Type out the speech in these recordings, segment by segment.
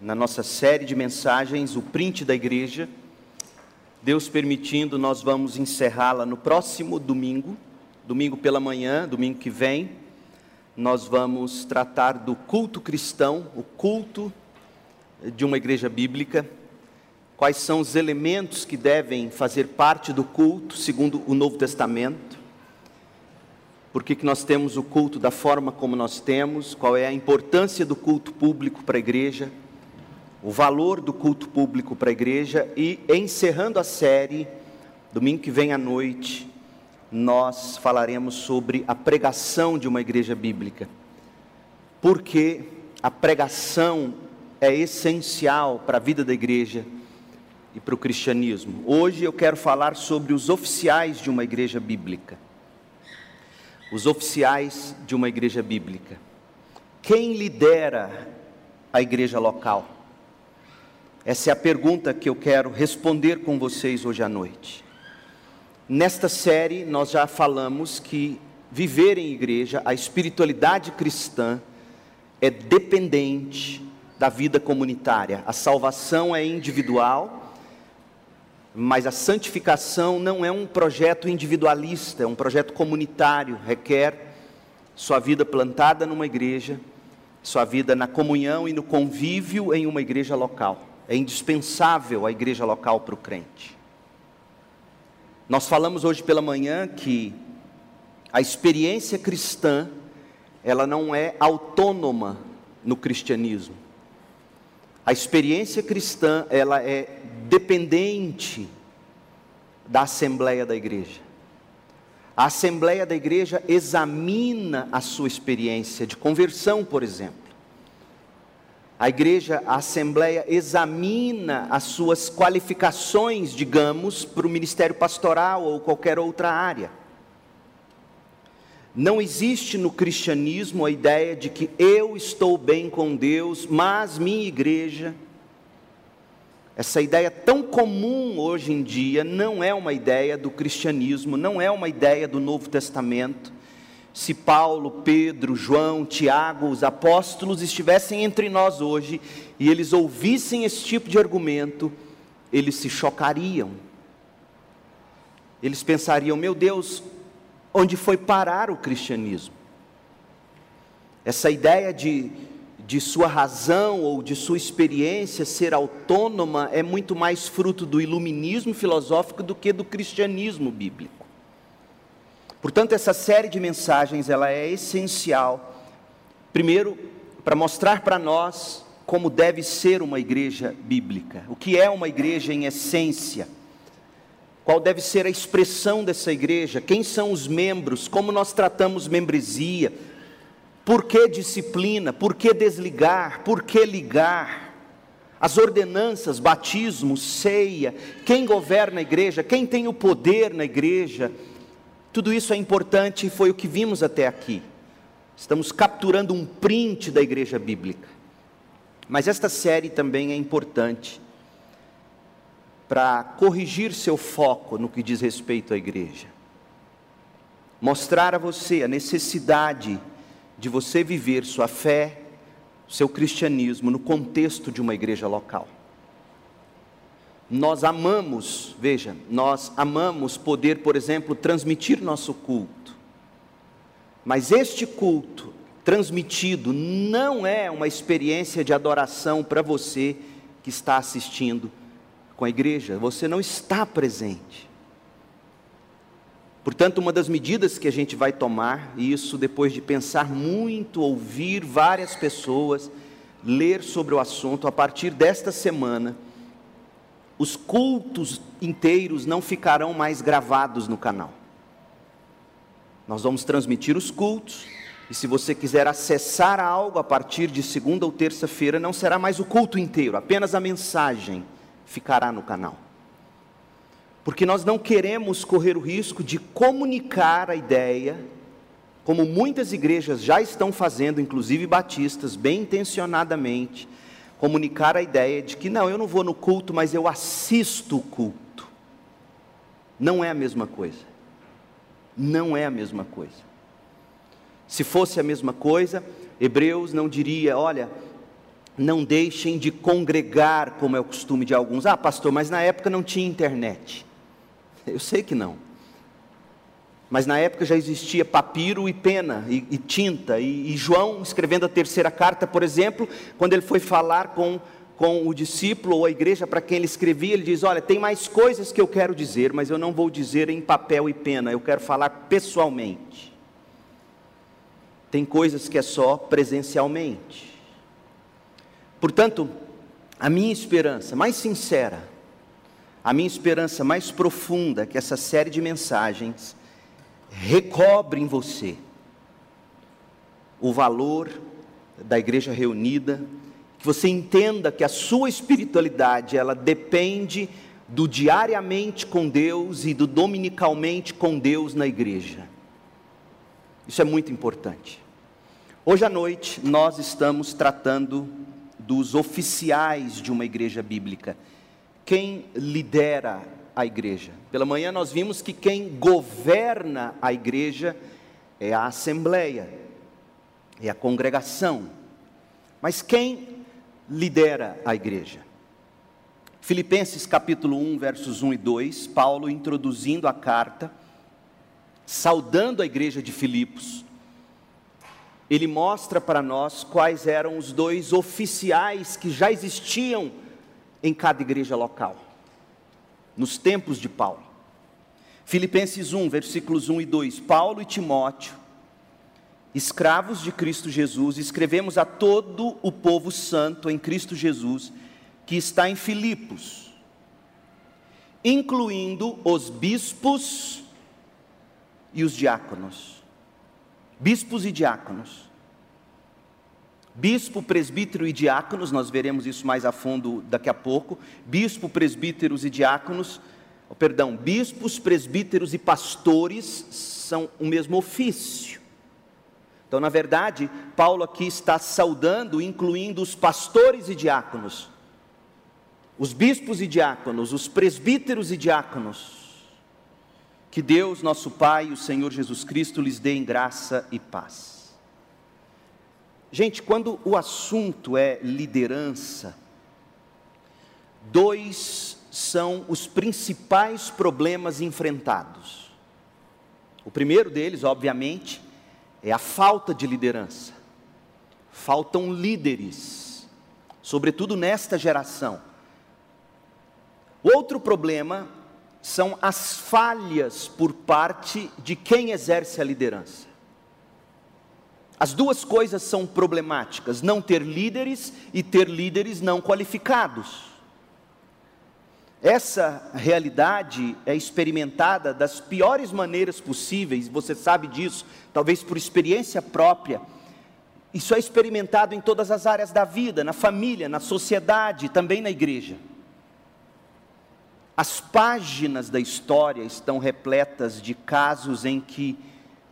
na nossa série de mensagens, o print da igreja. Deus permitindo, nós vamos encerrá-la no próximo domingo, domingo pela manhã, domingo que vem. Nós vamos tratar do culto cristão, o culto de uma igreja bíblica. Quais são os elementos que devem fazer parte do culto, segundo o Novo Testamento? Por que, que nós temos o culto da forma como nós temos? Qual é a importância do culto público para a igreja? O valor do culto público para a igreja e encerrando a série, domingo que vem à noite, nós falaremos sobre a pregação de uma igreja bíblica. Porque a pregação é essencial para a vida da igreja e para o cristianismo. Hoje eu quero falar sobre os oficiais de uma igreja bíblica. Os oficiais de uma igreja bíblica. Quem lidera a igreja local? Essa é a pergunta que eu quero responder com vocês hoje à noite. Nesta série, nós já falamos que viver em igreja, a espiritualidade cristã, é dependente da vida comunitária. A salvação é individual, mas a santificação não é um projeto individualista, é um projeto comunitário, requer sua vida plantada numa igreja, sua vida na comunhão e no convívio em uma igreja local é indispensável a igreja local para o crente. Nós falamos hoje pela manhã que a experiência cristã, ela não é autônoma no cristianismo. A experiência cristã, ela é dependente da assembleia da igreja. A assembleia da igreja examina a sua experiência de conversão, por exemplo. A igreja, a assembleia examina as suas qualificações, digamos, para o ministério pastoral ou qualquer outra área. Não existe no cristianismo a ideia de que eu estou bem com Deus, mas minha igreja. Essa ideia tão comum hoje em dia não é uma ideia do cristianismo, não é uma ideia do Novo Testamento se Paulo, Pedro, João, Tiago, os apóstolos estivessem entre nós hoje e eles ouvissem esse tipo de argumento, eles se chocariam. Eles pensariam: meu Deus, onde foi parar o cristianismo? Essa ideia de, de sua razão ou de sua experiência ser autônoma é muito mais fruto do iluminismo filosófico do que do cristianismo bíblico. Portanto, essa série de mensagens ela é essencial, primeiro, para mostrar para nós como deve ser uma igreja bíblica, o que é uma igreja em essência, qual deve ser a expressão dessa igreja, quem são os membros, como nós tratamos membresia, por que disciplina, por que desligar, por que ligar, as ordenanças, batismo, ceia, quem governa a igreja, quem tem o poder na igreja, tudo isso é importante e foi o que vimos até aqui. Estamos capturando um print da igreja bíblica. Mas esta série também é importante para corrigir seu foco no que diz respeito à igreja. Mostrar a você a necessidade de você viver sua fé, seu cristianismo no contexto de uma igreja local. Nós amamos, veja, nós amamos poder, por exemplo, transmitir nosso culto. Mas este culto transmitido não é uma experiência de adoração para você que está assistindo com a igreja, você não está presente. Portanto, uma das medidas que a gente vai tomar, e isso depois de pensar muito, ouvir várias pessoas, ler sobre o assunto, a partir desta semana, os cultos inteiros não ficarão mais gravados no canal. Nós vamos transmitir os cultos, e se você quiser acessar algo a partir de segunda ou terça-feira, não será mais o culto inteiro, apenas a mensagem ficará no canal. Porque nós não queremos correr o risco de comunicar a ideia, como muitas igrejas já estão fazendo, inclusive batistas, bem intencionadamente, comunicar a ideia de que não, eu não vou no culto, mas eu assisto o culto. Não é a mesma coisa. Não é a mesma coisa. Se fosse a mesma coisa, Hebreus não diria, olha, não deixem de congregar, como é o costume de alguns. Ah, pastor, mas na época não tinha internet. Eu sei que não. Mas na época já existia papiro e pena e, e tinta. E, e, João, escrevendo a terceira carta, por exemplo, quando ele foi falar com, com o discípulo ou a igreja para quem ele escrevia, ele diz: Olha, tem mais coisas que eu quero dizer, mas eu não vou dizer em papel e pena, eu quero falar pessoalmente. Tem coisas que é só presencialmente. Portanto, a minha esperança mais sincera, a minha esperança mais profunda que essa série de mensagens recobre em você o valor da igreja reunida, que você entenda que a sua espiritualidade, ela depende do diariamente com Deus e do dominicalmente com Deus na igreja. Isso é muito importante. Hoje à noite nós estamos tratando dos oficiais de uma igreja bíblica. Quem lidera a igreja. Pela manhã nós vimos que quem governa a igreja é a assembleia, é a congregação. Mas quem lidera a igreja? Filipenses capítulo 1, versos 1 e 2, Paulo introduzindo a carta, saudando a igreja de Filipos, ele mostra para nós quais eram os dois oficiais que já existiam em cada igreja local nos tempos de Paulo. Filipenses 1, versículos 1 e 2: Paulo e Timóteo, escravos de Cristo Jesus, escrevemos a todo o povo santo em Cristo Jesus, que está em Filipos, incluindo os bispos e os diáconos. Bispos e diáconos. Bispo, presbítero e diáconos, nós veremos isso mais a fundo daqui a pouco. Bispo, presbíteros e diáconos, oh, perdão, bispos, presbíteros e pastores são o mesmo ofício. Então, na verdade, Paulo aqui está saudando, incluindo os pastores e diáconos, os bispos e diáconos, os presbíteros e diáconos. Que Deus, nosso Pai, o Senhor Jesus Cristo, lhes dê em graça e paz. Gente, quando o assunto é liderança, dois são os principais problemas enfrentados. O primeiro deles, obviamente, é a falta de liderança. Faltam líderes, sobretudo nesta geração. Outro problema são as falhas por parte de quem exerce a liderança. As duas coisas são problemáticas: não ter líderes e ter líderes não qualificados. Essa realidade é experimentada das piores maneiras possíveis, você sabe disso, talvez por experiência própria. Isso é experimentado em todas as áreas da vida, na família, na sociedade, também na igreja. As páginas da história estão repletas de casos em que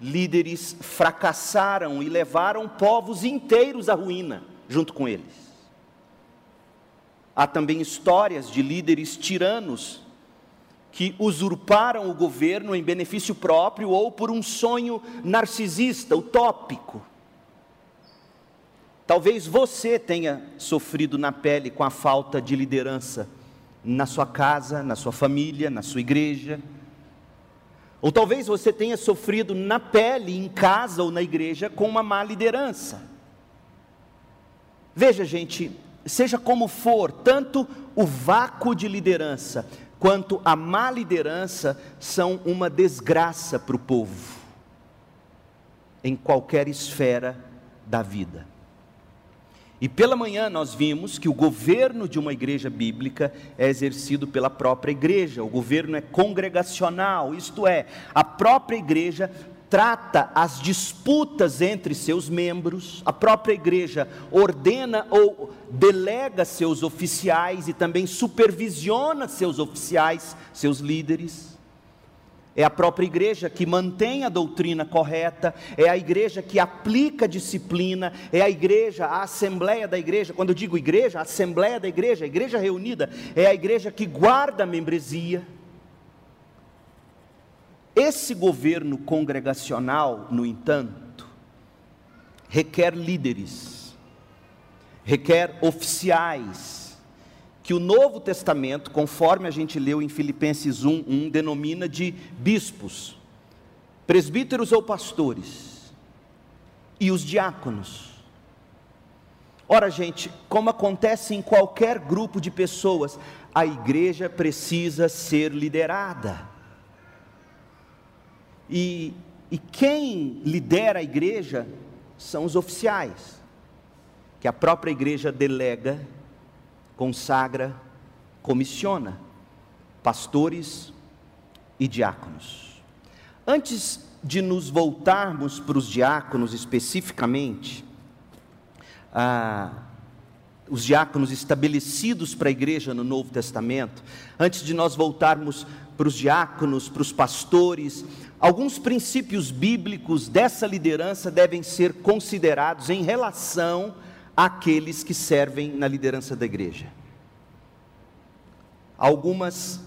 líderes fracassaram e levaram povos inteiros à ruína junto com eles. Há também histórias de líderes tiranos que usurparam o governo em benefício próprio ou por um sonho narcisista, utópico. Talvez você tenha sofrido na pele com a falta de liderança na sua casa, na sua família, na sua igreja ou talvez você tenha sofrido na pele, em casa ou na igreja, com uma má liderança. Veja, gente, seja como for, tanto o vácuo de liderança quanto a má liderança são uma desgraça para o povo, em qualquer esfera da vida. E pela manhã nós vimos que o governo de uma igreja bíblica é exercido pela própria igreja, o governo é congregacional, isto é, a própria igreja trata as disputas entre seus membros, a própria igreja ordena ou delega seus oficiais e também supervisiona seus oficiais, seus líderes é a própria igreja que mantém a doutrina correta, é a igreja que aplica a disciplina, é a igreja, a assembleia da igreja. Quando eu digo igreja, a assembleia da igreja, a igreja reunida, é a igreja que guarda a membresia. Esse governo congregacional, no entanto, requer líderes, requer oficiais, que o Novo Testamento, conforme a gente leu em Filipenses 1, 1 denomina de bispos, presbíteros ou pastores, e os diáconos. Ora, gente, como acontece em qualquer grupo de pessoas, a igreja precisa ser liderada. E, e quem lidera a igreja são os oficiais, que a própria igreja delega, consagra, comissiona, pastores e diáconos. Antes de nos voltarmos para os diáconos especificamente, ah, os diáconos estabelecidos para a igreja no Novo Testamento, antes de nós voltarmos para os diáconos, para os pastores, alguns princípios bíblicos dessa liderança devem ser considerados em relação àqueles que servem na liderança da igreja. Algumas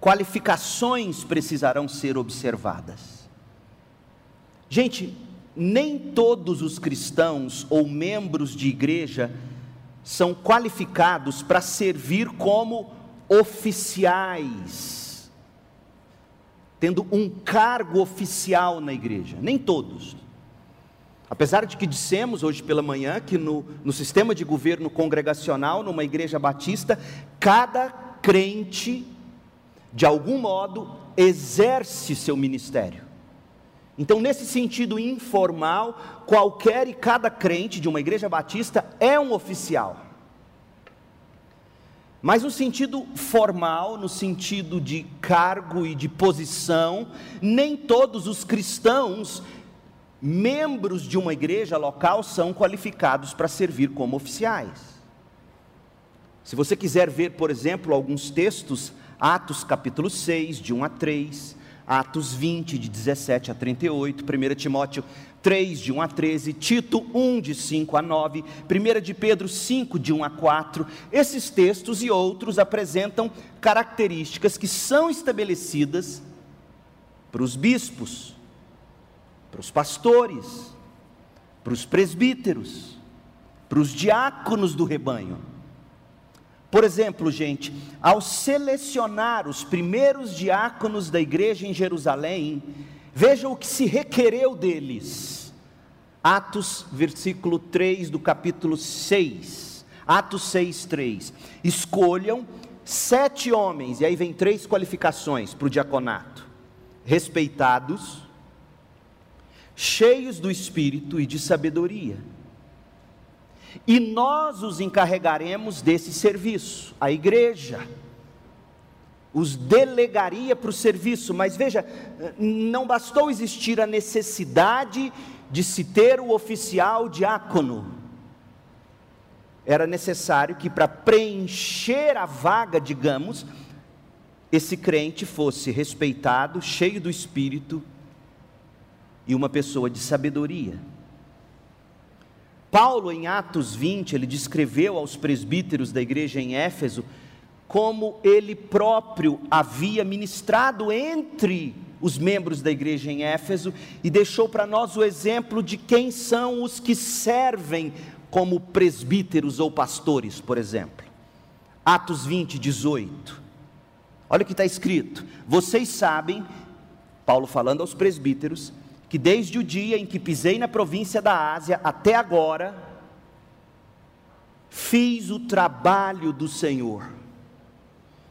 qualificações precisarão ser observadas. Gente, nem todos os cristãos ou membros de igreja são qualificados para servir como oficiais, tendo um cargo oficial na igreja. Nem todos. Apesar de que dissemos hoje pela manhã que no, no sistema de governo congregacional, numa igreja batista, cada crente, de algum modo, exerce seu ministério. Então, nesse sentido informal, qualquer e cada crente de uma igreja batista é um oficial. Mas no sentido formal, no sentido de cargo e de posição, nem todos os cristãos, membros de uma igreja local, são qualificados para servir como oficiais. Se você quiser ver, por exemplo, alguns textos, Atos capítulo 6, de 1 a 3, Atos 20, de 17 a 38, 1 Timóteo 3, de 1 a 13, Tito 1, de 5 a 9, 1 de Pedro 5, de 1 a 4. Esses textos e outros apresentam características que são estabelecidas para os bispos, para os pastores, para os presbíteros, para os diáconos do rebanho. Por exemplo, gente, ao selecionar os primeiros diáconos da igreja em Jerusalém, veja o que se requereu deles. Atos, versículo 3 do capítulo 6. Atos 6, 3. Escolham sete homens, e aí vem três qualificações para o diaconato: respeitados, cheios do espírito e de sabedoria. E nós os encarregaremos desse serviço, a igreja. Os delegaria para o serviço, mas veja, não bastou existir a necessidade de se ter o oficial diácono, era necessário que para preencher a vaga, digamos, esse crente fosse respeitado, cheio do espírito e uma pessoa de sabedoria. Paulo, em Atos 20, ele descreveu aos presbíteros da igreja em Éfeso como ele próprio havia ministrado entre os membros da igreja em Éfeso e deixou para nós o exemplo de quem são os que servem como presbíteros ou pastores, por exemplo. Atos 20, 18. Olha o que está escrito: Vocês sabem, Paulo falando aos presbíteros, que desde o dia em que pisei na província da Ásia até agora, fiz o trabalho do Senhor.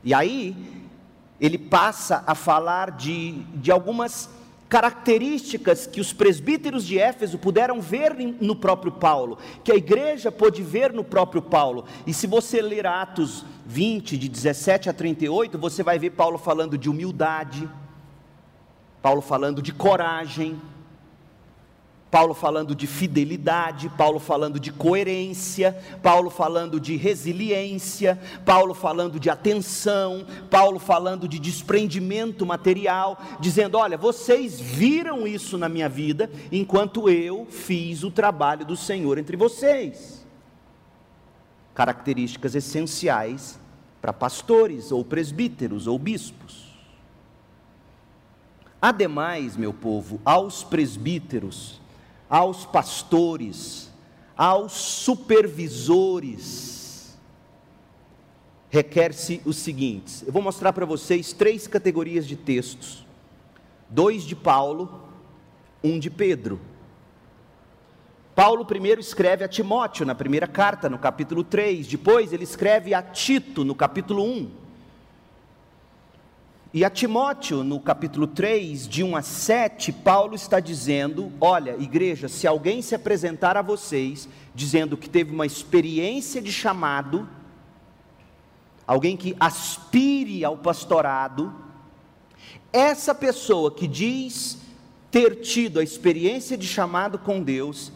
E aí, ele passa a falar de, de algumas características que os presbíteros de Éfeso puderam ver no próprio Paulo, que a igreja pôde ver no próprio Paulo. E se você ler Atos 20, de 17 a 38, você vai ver Paulo falando de humildade Paulo falando de coragem, Paulo falando de fidelidade, Paulo falando de coerência, Paulo falando de resiliência, Paulo falando de atenção, Paulo falando de desprendimento material, dizendo: Olha, vocês viram isso na minha vida, enquanto eu fiz o trabalho do Senhor entre vocês. Características essenciais para pastores, ou presbíteros, ou bispos. Ademais, meu povo, aos presbíteros, aos pastores, aos supervisores, requer-se os seguintes. Eu vou mostrar para vocês três categorias de textos: dois de Paulo, um de Pedro. Paulo primeiro escreve a Timóteo na primeira carta, no capítulo 3, depois ele escreve a Tito no capítulo 1. E a Timóteo, no capítulo 3, de 1 a 7, Paulo está dizendo: Olha, igreja, se alguém se apresentar a vocês dizendo que teve uma experiência de chamado, alguém que aspire ao pastorado, essa pessoa que diz ter tido a experiência de chamado com Deus,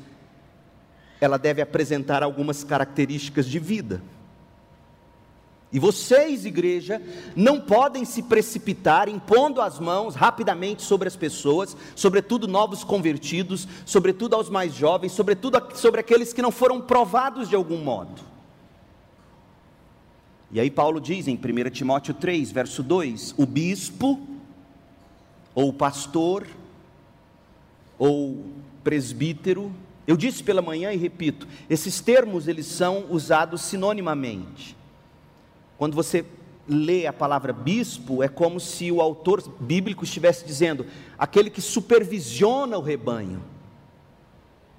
ela deve apresentar algumas características de vida. E vocês, igreja, não podem se precipitar impondo as mãos rapidamente sobre as pessoas, sobretudo novos convertidos, sobretudo aos mais jovens, sobretudo sobre aqueles que não foram provados de algum modo. E aí Paulo diz em 1 Timóteo 3, verso 2: o bispo, ou pastor, ou presbítero, eu disse pela manhã e repito, esses termos eles são usados sinonimamente. Quando você lê a palavra bispo, é como se o autor bíblico estivesse dizendo aquele que supervisiona o rebanho.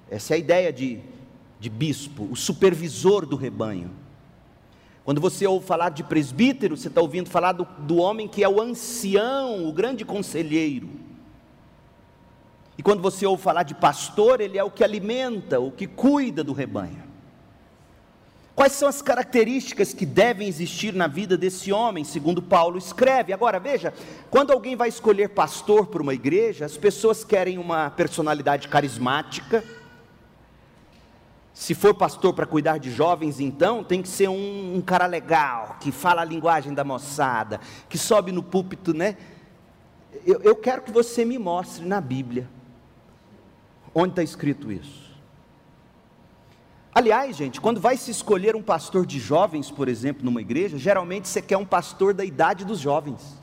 Essa é a ideia de, de bispo, o supervisor do rebanho. Quando você ouve falar de presbítero, você está ouvindo falar do, do homem que é o ancião, o grande conselheiro. E quando você ouve falar de pastor, ele é o que alimenta, o que cuida do rebanho. Quais são as características que devem existir na vida desse homem, segundo Paulo escreve? Agora veja, quando alguém vai escolher pastor para uma igreja, as pessoas querem uma personalidade carismática. Se for pastor para cuidar de jovens, então tem que ser um, um, cara legal, que fala a linguagem da moçada, que sobe no púlpito, né? Eu, eu quero que você me mostre na Bíblia onde está escrito isso. Aliás, gente, quando vai se escolher um pastor de jovens, por exemplo, numa igreja, geralmente você quer um pastor da idade dos jovens.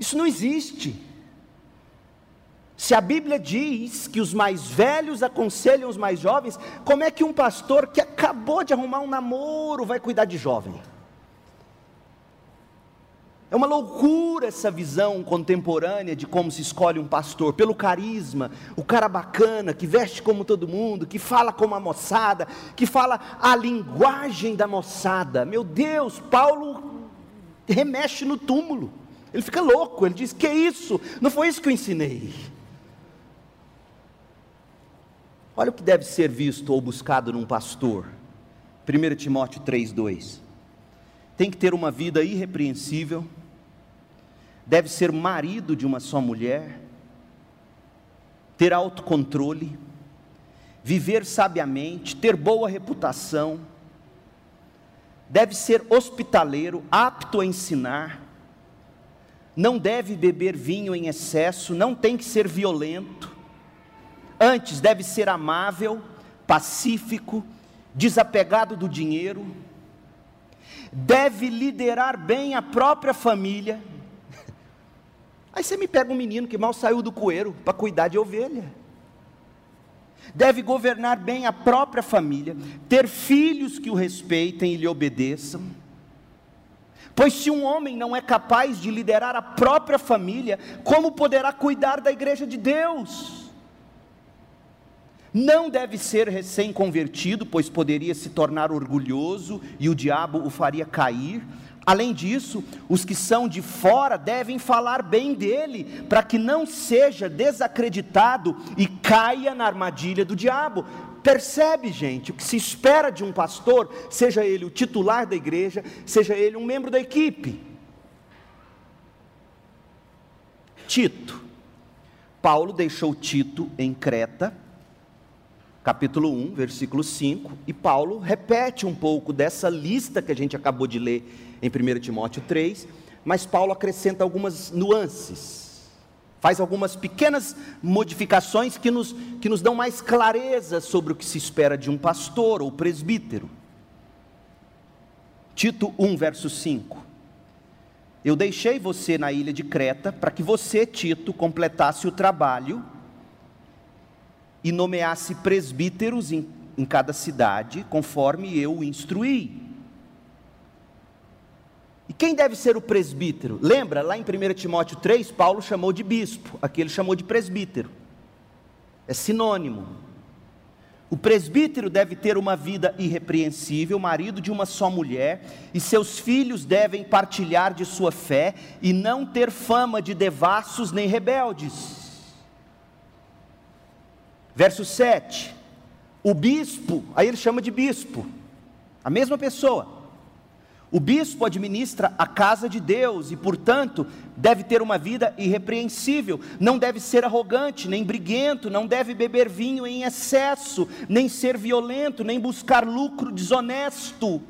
Isso não existe. Se a Bíblia diz que os mais velhos aconselham os mais jovens, como é que um pastor que acabou de arrumar um namoro vai cuidar de jovem? É uma loucura essa visão contemporânea de como se escolhe um pastor, pelo carisma, o cara bacana, que veste como todo mundo, que fala como a moçada, que fala a linguagem da moçada. Meu Deus, Paulo remexe no túmulo, ele fica louco, ele diz: Que isso? Não foi isso que eu ensinei. Olha o que deve ser visto ou buscado num pastor. 1 Timóteo 3,2. Tem que ter uma vida irrepreensível deve ser marido de uma só mulher, ter autocontrole, viver sabiamente, ter boa reputação, deve ser hospitaleiro, apto a ensinar, não deve beber vinho em excesso, não tem que ser violento, antes deve ser amável, pacífico, desapegado do dinheiro, deve liderar bem a própria família, Aí você me pega um menino que mal saiu do coeiro para cuidar de ovelha. Deve governar bem a própria família, ter filhos que o respeitem e lhe obedeçam. Pois se um homem não é capaz de liderar a própria família, como poderá cuidar da igreja de Deus? Não deve ser recém-convertido, pois poderia se tornar orgulhoso e o diabo o faria cair. Além disso, os que são de fora devem falar bem dele, para que não seja desacreditado e caia na armadilha do diabo. Percebe, gente, o que se espera de um pastor, seja ele o titular da igreja, seja ele um membro da equipe. Tito. Paulo deixou Tito em Creta, capítulo 1, versículo 5, e Paulo repete um pouco dessa lista que a gente acabou de ler em 1 Timóteo 3, mas Paulo acrescenta algumas nuances, faz algumas pequenas modificações que nos, que nos dão mais clareza sobre o que se espera de um pastor ou presbítero. Tito 1, verso 5. Eu deixei você na ilha de Creta para que você, Tito, completasse o trabalho e nomeasse presbíteros em em cada cidade, conforme eu o instruí. E quem deve ser o presbítero? Lembra, lá em 1 Timóteo 3, Paulo chamou de bispo, aqui ele chamou de presbítero. É sinônimo. O presbítero deve ter uma vida irrepreensível, marido de uma só mulher, e seus filhos devem partilhar de sua fé e não ter fama de devassos nem rebeldes. Verso 7. O bispo, aí ele chama de bispo, a mesma pessoa. O bispo administra a casa de Deus e, portanto, deve ter uma vida irrepreensível, não deve ser arrogante, nem briguento, não deve beber vinho em excesso, nem ser violento, nem buscar lucro desonesto.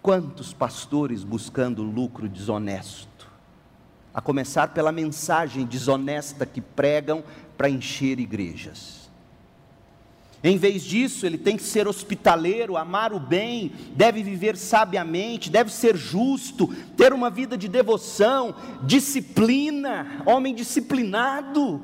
Quantos pastores buscando lucro desonesto? A começar pela mensagem desonesta que pregam para encher igrejas. Em vez disso, ele tem que ser hospitaleiro, amar o bem, deve viver sabiamente, deve ser justo, ter uma vida de devoção, disciplina, homem disciplinado.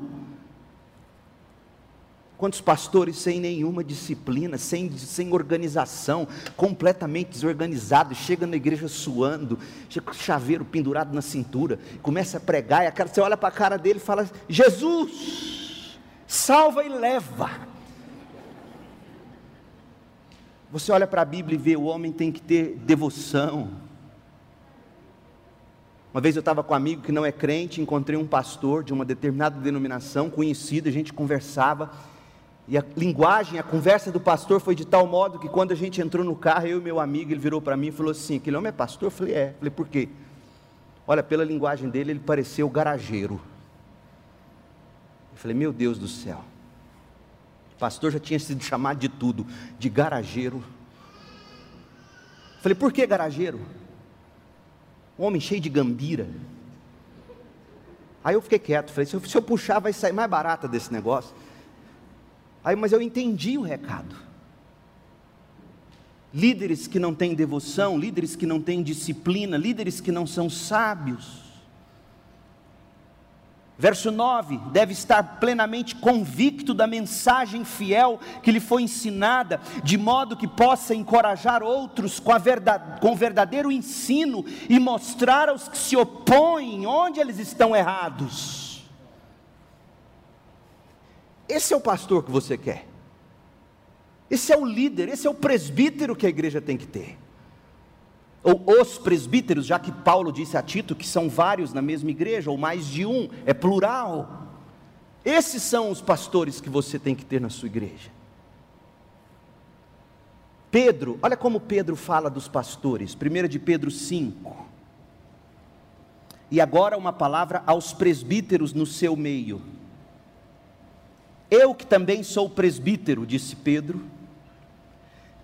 Quantos pastores sem nenhuma disciplina, sem, sem organização, completamente desorganizados, chega na igreja suando, chega com chaveiro pendurado na cintura, começa a pregar, e a cara, você olha para a cara dele e fala: Jesus, salva e leva. Você olha para a Bíblia e vê o homem tem que ter devoção. Uma vez eu estava com um amigo que não é crente, encontrei um pastor de uma determinada denominação, conhecido, a gente conversava, e a linguagem, a conversa do pastor foi de tal modo que quando a gente entrou no carro, eu e meu amigo, ele virou para mim e falou assim: aquele homem é pastor? Eu falei, é. Eu falei, por quê? Olha, pela linguagem dele, ele pareceu garageiro. Eu falei, meu Deus do céu pastor já tinha sido chamado de tudo, de garageiro. Falei, por que garageiro? Um homem cheio de gambira. Aí eu fiquei quieto, falei, se eu, se eu puxar vai sair mais barata desse negócio. Aí, mas eu entendi o recado. Líderes que não têm devoção, líderes que não têm disciplina, líderes que não são sábios, Verso 9: deve estar plenamente convicto da mensagem fiel que lhe foi ensinada, de modo que possa encorajar outros com, verdade, com o verdadeiro ensino e mostrar aos que se opõem onde eles estão errados. Esse é o pastor que você quer, esse é o líder, esse é o presbítero que a igreja tem que ter ou os presbíteros, já que Paulo disse a Tito que são vários na mesma igreja, ou mais de um, é plural. Esses são os pastores que você tem que ter na sua igreja. Pedro, olha como Pedro fala dos pastores, 1 de Pedro 5. E agora uma palavra aos presbíteros no seu meio. Eu que também sou presbítero, disse Pedro,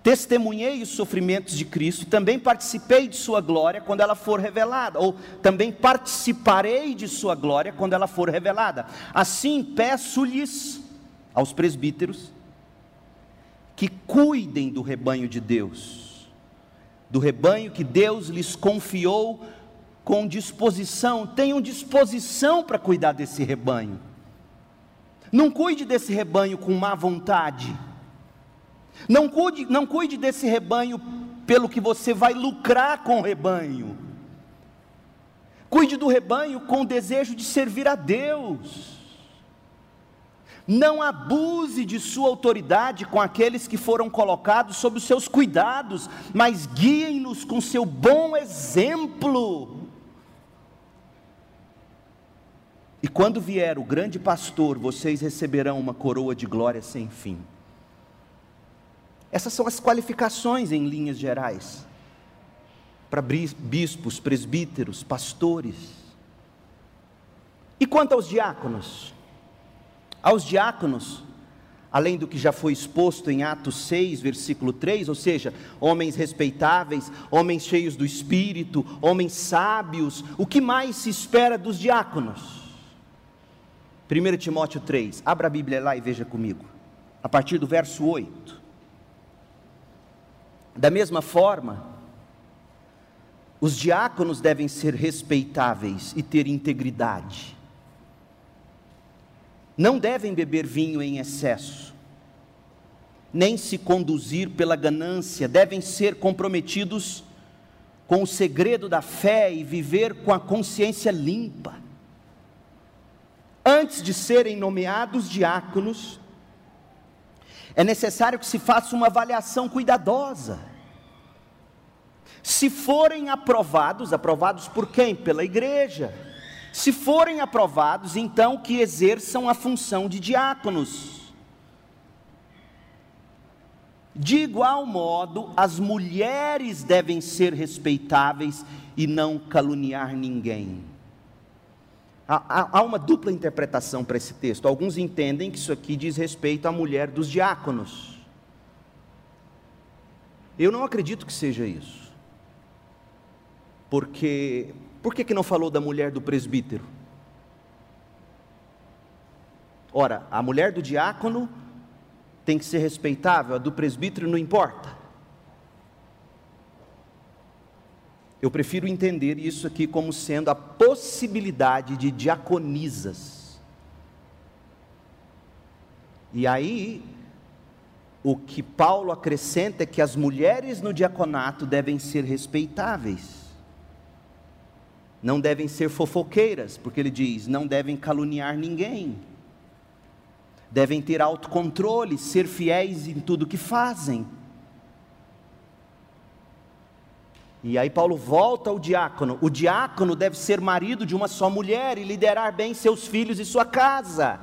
testemunhei os sofrimentos de Cristo, também participei de sua glória quando ela for revelada, ou também participarei de sua glória quando ela for revelada. Assim peço-lhes aos presbíteros que cuidem do rebanho de Deus, do rebanho que Deus lhes confiou com disposição, tenham disposição para cuidar desse rebanho. Não cuide desse rebanho com má vontade não cuide, não cuide desse rebanho pelo que você vai lucrar com o rebanho. Cuide do rebanho com o desejo de servir a Deus. Não abuse de sua autoridade com aqueles que foram colocados sob os seus cuidados, mas guiem-nos com seu bom exemplo. E quando vier o grande pastor, vocês receberão uma coroa de glória sem fim. Essas são as qualificações em linhas gerais para bispos, presbíteros, pastores. E quanto aos diáconos? Aos diáconos, além do que já foi exposto em Atos 6, versículo 3, ou seja, homens respeitáveis, homens cheios do espírito, homens sábios, o que mais se espera dos diáconos? 1 Timóteo 3, abra a Bíblia lá e veja comigo, a partir do verso 8. Da mesma forma, os diáconos devem ser respeitáveis e ter integridade. Não devem beber vinho em excesso. nem se conduzir pela ganância, devem ser comprometidos com o segredo da fé e viver com a consciência limpa. Antes de serem nomeados diáconos, é necessário que se faça uma avaliação cuidadosa. Se forem aprovados, aprovados por quem? Pela igreja. Se forem aprovados, então que exerçam a função de diáconos. De igual modo, as mulheres devem ser respeitáveis e não caluniar ninguém. Há, há uma dupla interpretação para esse texto. Alguns entendem que isso aqui diz respeito à mulher dos diáconos. Eu não acredito que seja isso. Porque, por que, que não falou da mulher do presbítero? Ora, a mulher do diácono tem que ser respeitável, a do presbítero não importa. Eu prefiro entender isso aqui como sendo a possibilidade de diaconisas. E aí, o que Paulo acrescenta é que as mulheres no diaconato devem ser respeitáveis. Não devem ser fofoqueiras, porque ele diz: não devem caluniar ninguém. Devem ter autocontrole, ser fiéis em tudo que fazem E aí Paulo volta ao diácono. O diácono deve ser marido de uma só mulher e liderar bem seus filhos e sua casa.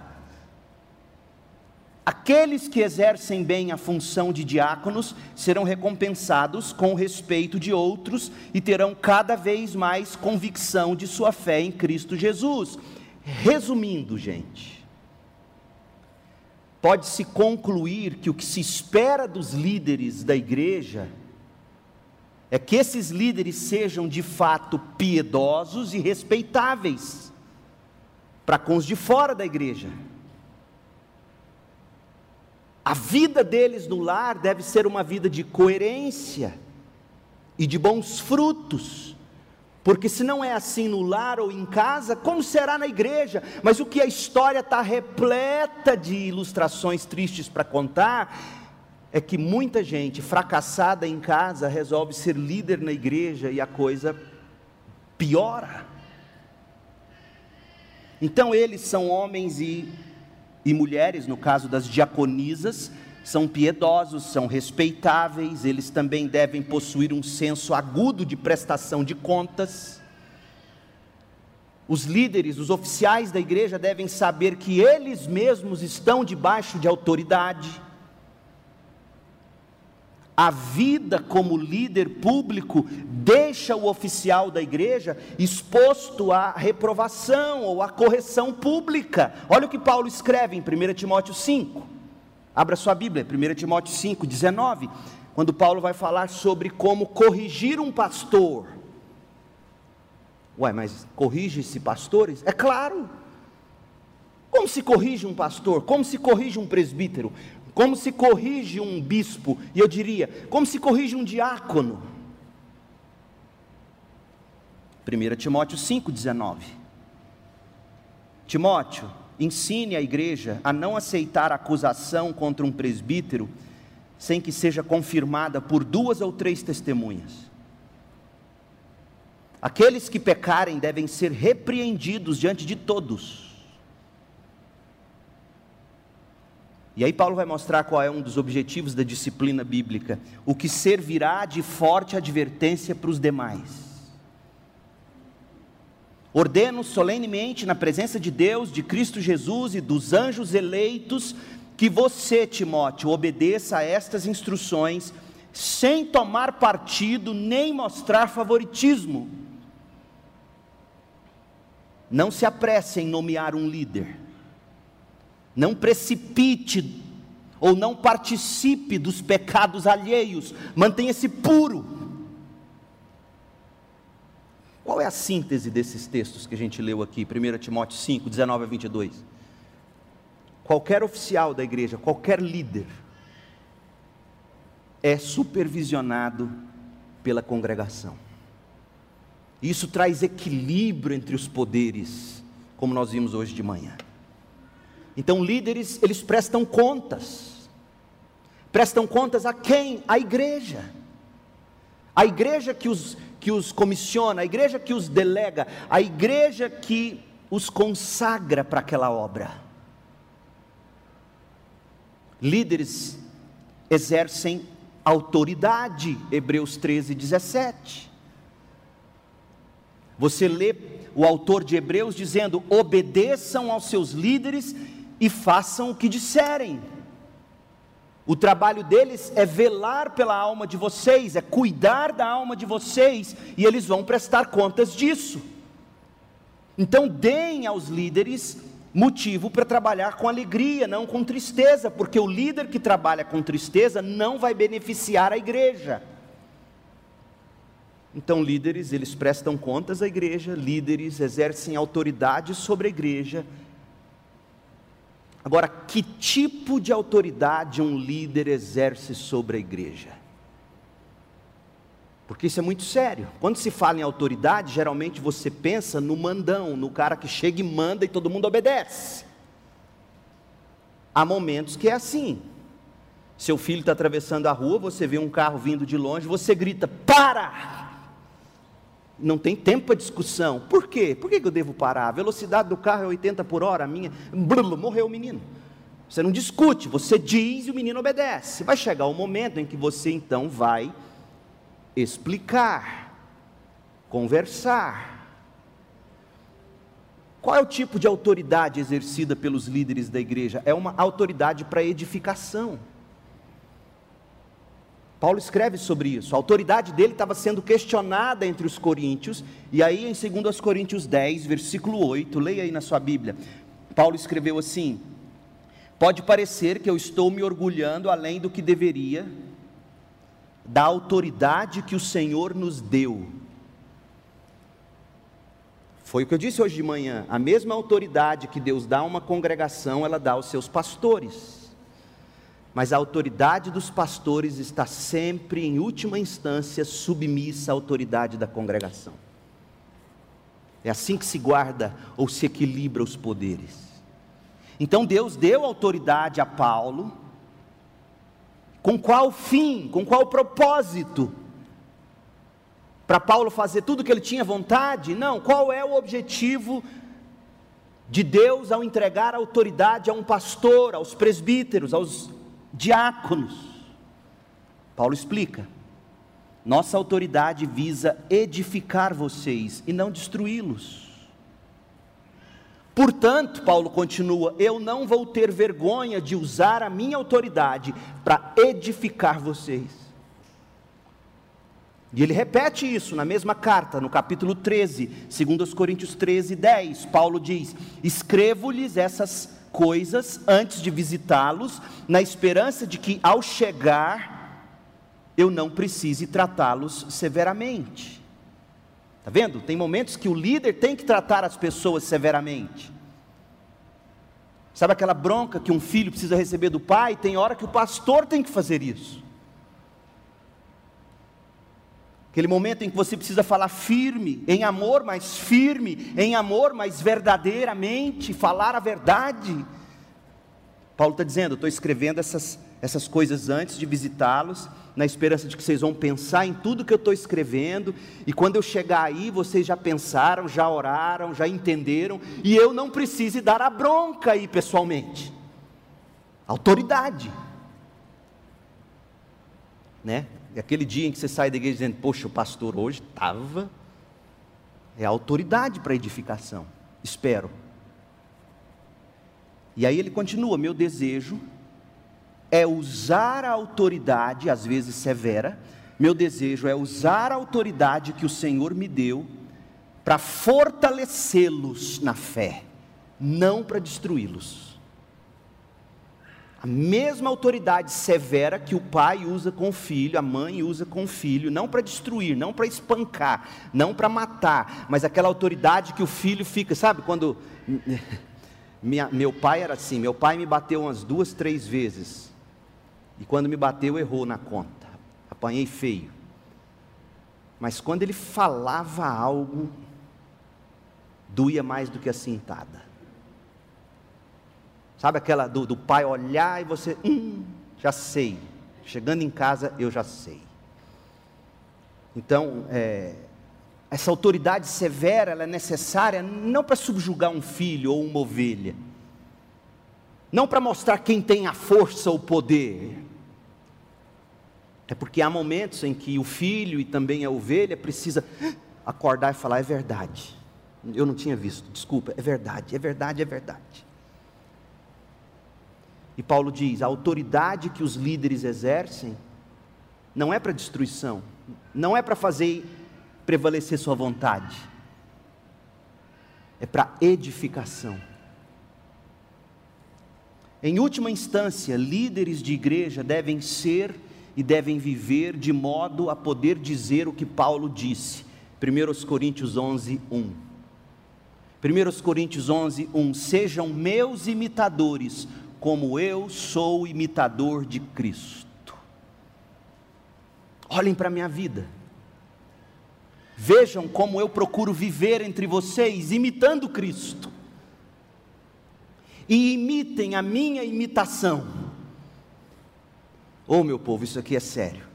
Aqueles que exercem bem a função de diáconos serão recompensados com o respeito de outros e terão cada vez mais convicção de sua fé em Cristo Jesus. Resumindo, gente, pode-se concluir que o que se espera dos líderes da igreja é que esses líderes sejam de fato piedosos e respeitáveis para com os de fora da igreja. A vida deles no lar deve ser uma vida de coerência e de bons frutos, porque se não é assim no lar ou em casa, como será na igreja? Mas o que a história está repleta de ilustrações tristes para contar é que muita gente fracassada em casa resolve ser líder na igreja e a coisa piora. Então, eles são homens e, e mulheres, no caso das diaconisas, são piedosos, são respeitáveis, eles também devem possuir um senso agudo de prestação de contas. Os líderes, os oficiais da igreja devem saber que eles mesmos estão debaixo de autoridade a vida como líder público deixa o oficial da igreja exposto à reprovação ou à correção pública. Olha o que Paulo escreve em 1 Timóteo 5. Abra sua Bíblia, 1 Timóteo 5, 19. Quando Paulo vai falar sobre como corrigir um pastor. Ué, mas corrige-se pastores? É claro. Como se corrige um pastor? Como se corrige um presbítero? Como se corrige um bispo, e eu diria, como se corrige um diácono. 1 Timóteo 5,19. Timóteo, ensine a igreja a não aceitar acusação contra um presbítero sem que seja confirmada por duas ou três testemunhas. Aqueles que pecarem devem ser repreendidos diante de todos E aí Paulo vai mostrar qual é um dos objetivos da disciplina bíblica, o que servirá de forte advertência para os demais. Ordeno solenemente na presença de Deus, de Cristo Jesus e dos anjos eleitos, que você, Timóteo, obedeça a estas instruções, sem tomar partido nem mostrar favoritismo. Não se apresse em nomear um líder não precipite ou não participe dos pecados alheios, mantenha-se puro. Qual é a síntese desses textos que a gente leu aqui, 1 Timóteo 5, 19 a 22? Qualquer oficial da igreja, qualquer líder, é supervisionado pela congregação. Isso traz equilíbrio entre os poderes, como nós vimos hoje de manhã. Então, líderes, eles prestam contas. Prestam contas a quem? A igreja. A igreja que os, que os comissiona, a igreja que os delega, a igreja que os consagra para aquela obra. Líderes exercem autoridade, Hebreus 13, 17. Você lê o autor de Hebreus dizendo: obedeçam aos seus líderes e façam o que disserem. O trabalho deles é velar pela alma de vocês, é cuidar da alma de vocês, e eles vão prestar contas disso. Então, deem aos líderes motivo para trabalhar com alegria, não com tristeza, porque o líder que trabalha com tristeza não vai beneficiar a igreja. Então, líderes, eles prestam contas à igreja, líderes exercem autoridade sobre a igreja, Agora, que tipo de autoridade um líder exerce sobre a igreja? Porque isso é muito sério. Quando se fala em autoridade, geralmente você pensa no mandão, no cara que chega e manda e todo mundo obedece. Há momentos que é assim. Seu filho está atravessando a rua, você vê um carro vindo de longe, você grita: Para! Não tem tempo para discussão. Por quê? Por que eu devo parar? A velocidade do carro é 80 por hora, a minha. Brulho, morreu o menino. Você não discute, você diz e o menino obedece. Vai chegar o momento em que você então vai explicar, conversar. Qual é o tipo de autoridade exercida pelos líderes da igreja? É uma autoridade para edificação. Paulo escreve sobre isso. A autoridade dele estava sendo questionada entre os coríntios, e aí em 2 Coríntios 10, versículo 8, leia aí na sua Bíblia. Paulo escreveu assim: Pode parecer que eu estou me orgulhando além do que deveria, da autoridade que o Senhor nos deu. Foi o que eu disse hoje de manhã. A mesma autoridade que Deus dá a uma congregação, ela dá aos seus pastores mas a autoridade dos pastores está sempre, em última instância, submissa à autoridade da congregação. É assim que se guarda ou se equilibra os poderes. Então Deus deu autoridade a Paulo, com qual fim, com qual propósito? Para Paulo fazer tudo o que ele tinha vontade? Não, qual é o objetivo de Deus ao entregar autoridade a um pastor, aos presbíteros, aos diáconos. Paulo explica: nossa autoridade visa edificar vocês e não destruí-los. Portanto, Paulo continua: eu não vou ter vergonha de usar a minha autoridade para edificar vocês. E ele repete isso na mesma carta, no capítulo 13, 2 Coríntios 13, 10. Paulo diz: Escrevo-lhes essas coisas antes de visitá-los, na esperança de que ao chegar eu não precise tratá-los severamente. Está vendo? Tem momentos que o líder tem que tratar as pessoas severamente. Sabe aquela bronca que um filho precisa receber do pai? Tem hora que o pastor tem que fazer isso. Aquele momento em que você precisa falar firme, em amor, mas firme, em amor, mas verdadeiramente, falar a verdade. Paulo está dizendo: eu estou escrevendo essas, essas coisas antes de visitá-los, na esperança de que vocês vão pensar em tudo que eu estou escrevendo, e quando eu chegar aí, vocês já pensaram, já oraram, já entenderam, e eu não precise dar a bronca aí pessoalmente. Autoridade. Né? Aquele dia em que você sai da igreja dizendo, poxa, o pastor hoje estava. É autoridade para edificação. Espero. E aí ele continua: meu desejo é usar a autoridade, às vezes severa, meu desejo é usar a autoridade que o Senhor me deu para fortalecê-los na fé, não para destruí-los. Mesma autoridade severa que o pai usa com o filho, a mãe usa com o filho, não para destruir, não para espancar, não para matar, mas aquela autoridade que o filho fica, sabe, quando. Minha, meu pai era assim, meu pai me bateu umas duas, três vezes, e quando me bateu, errou na conta, apanhei feio. Mas quando ele falava algo, doía mais do que a cintada. Sabe aquela do, do pai olhar e você, hum, já sei. chegando em casa eu já sei. Então, é, essa autoridade severa é necessária não para subjugar um filho ou uma ovelha, não para mostrar quem tem a força ou o poder. É porque há momentos em que o filho e também a ovelha precisa acordar e falar: é verdade. Eu não tinha visto, desculpa, é verdade, é verdade, é verdade. E Paulo diz: a autoridade que os líderes exercem não é para destruição, não é para fazer prevalecer sua vontade, é para edificação. Em última instância, líderes de igreja devem ser e devem viver de modo a poder dizer o que Paulo disse. 1 Coríntios 11, 1. 1 Coríntios 11, 1. Sejam meus imitadores, como eu sou imitador de Cristo. Olhem para a minha vida. Vejam como eu procuro viver entre vocês, imitando Cristo. E imitem a minha imitação Oh, meu povo, isso aqui é sério.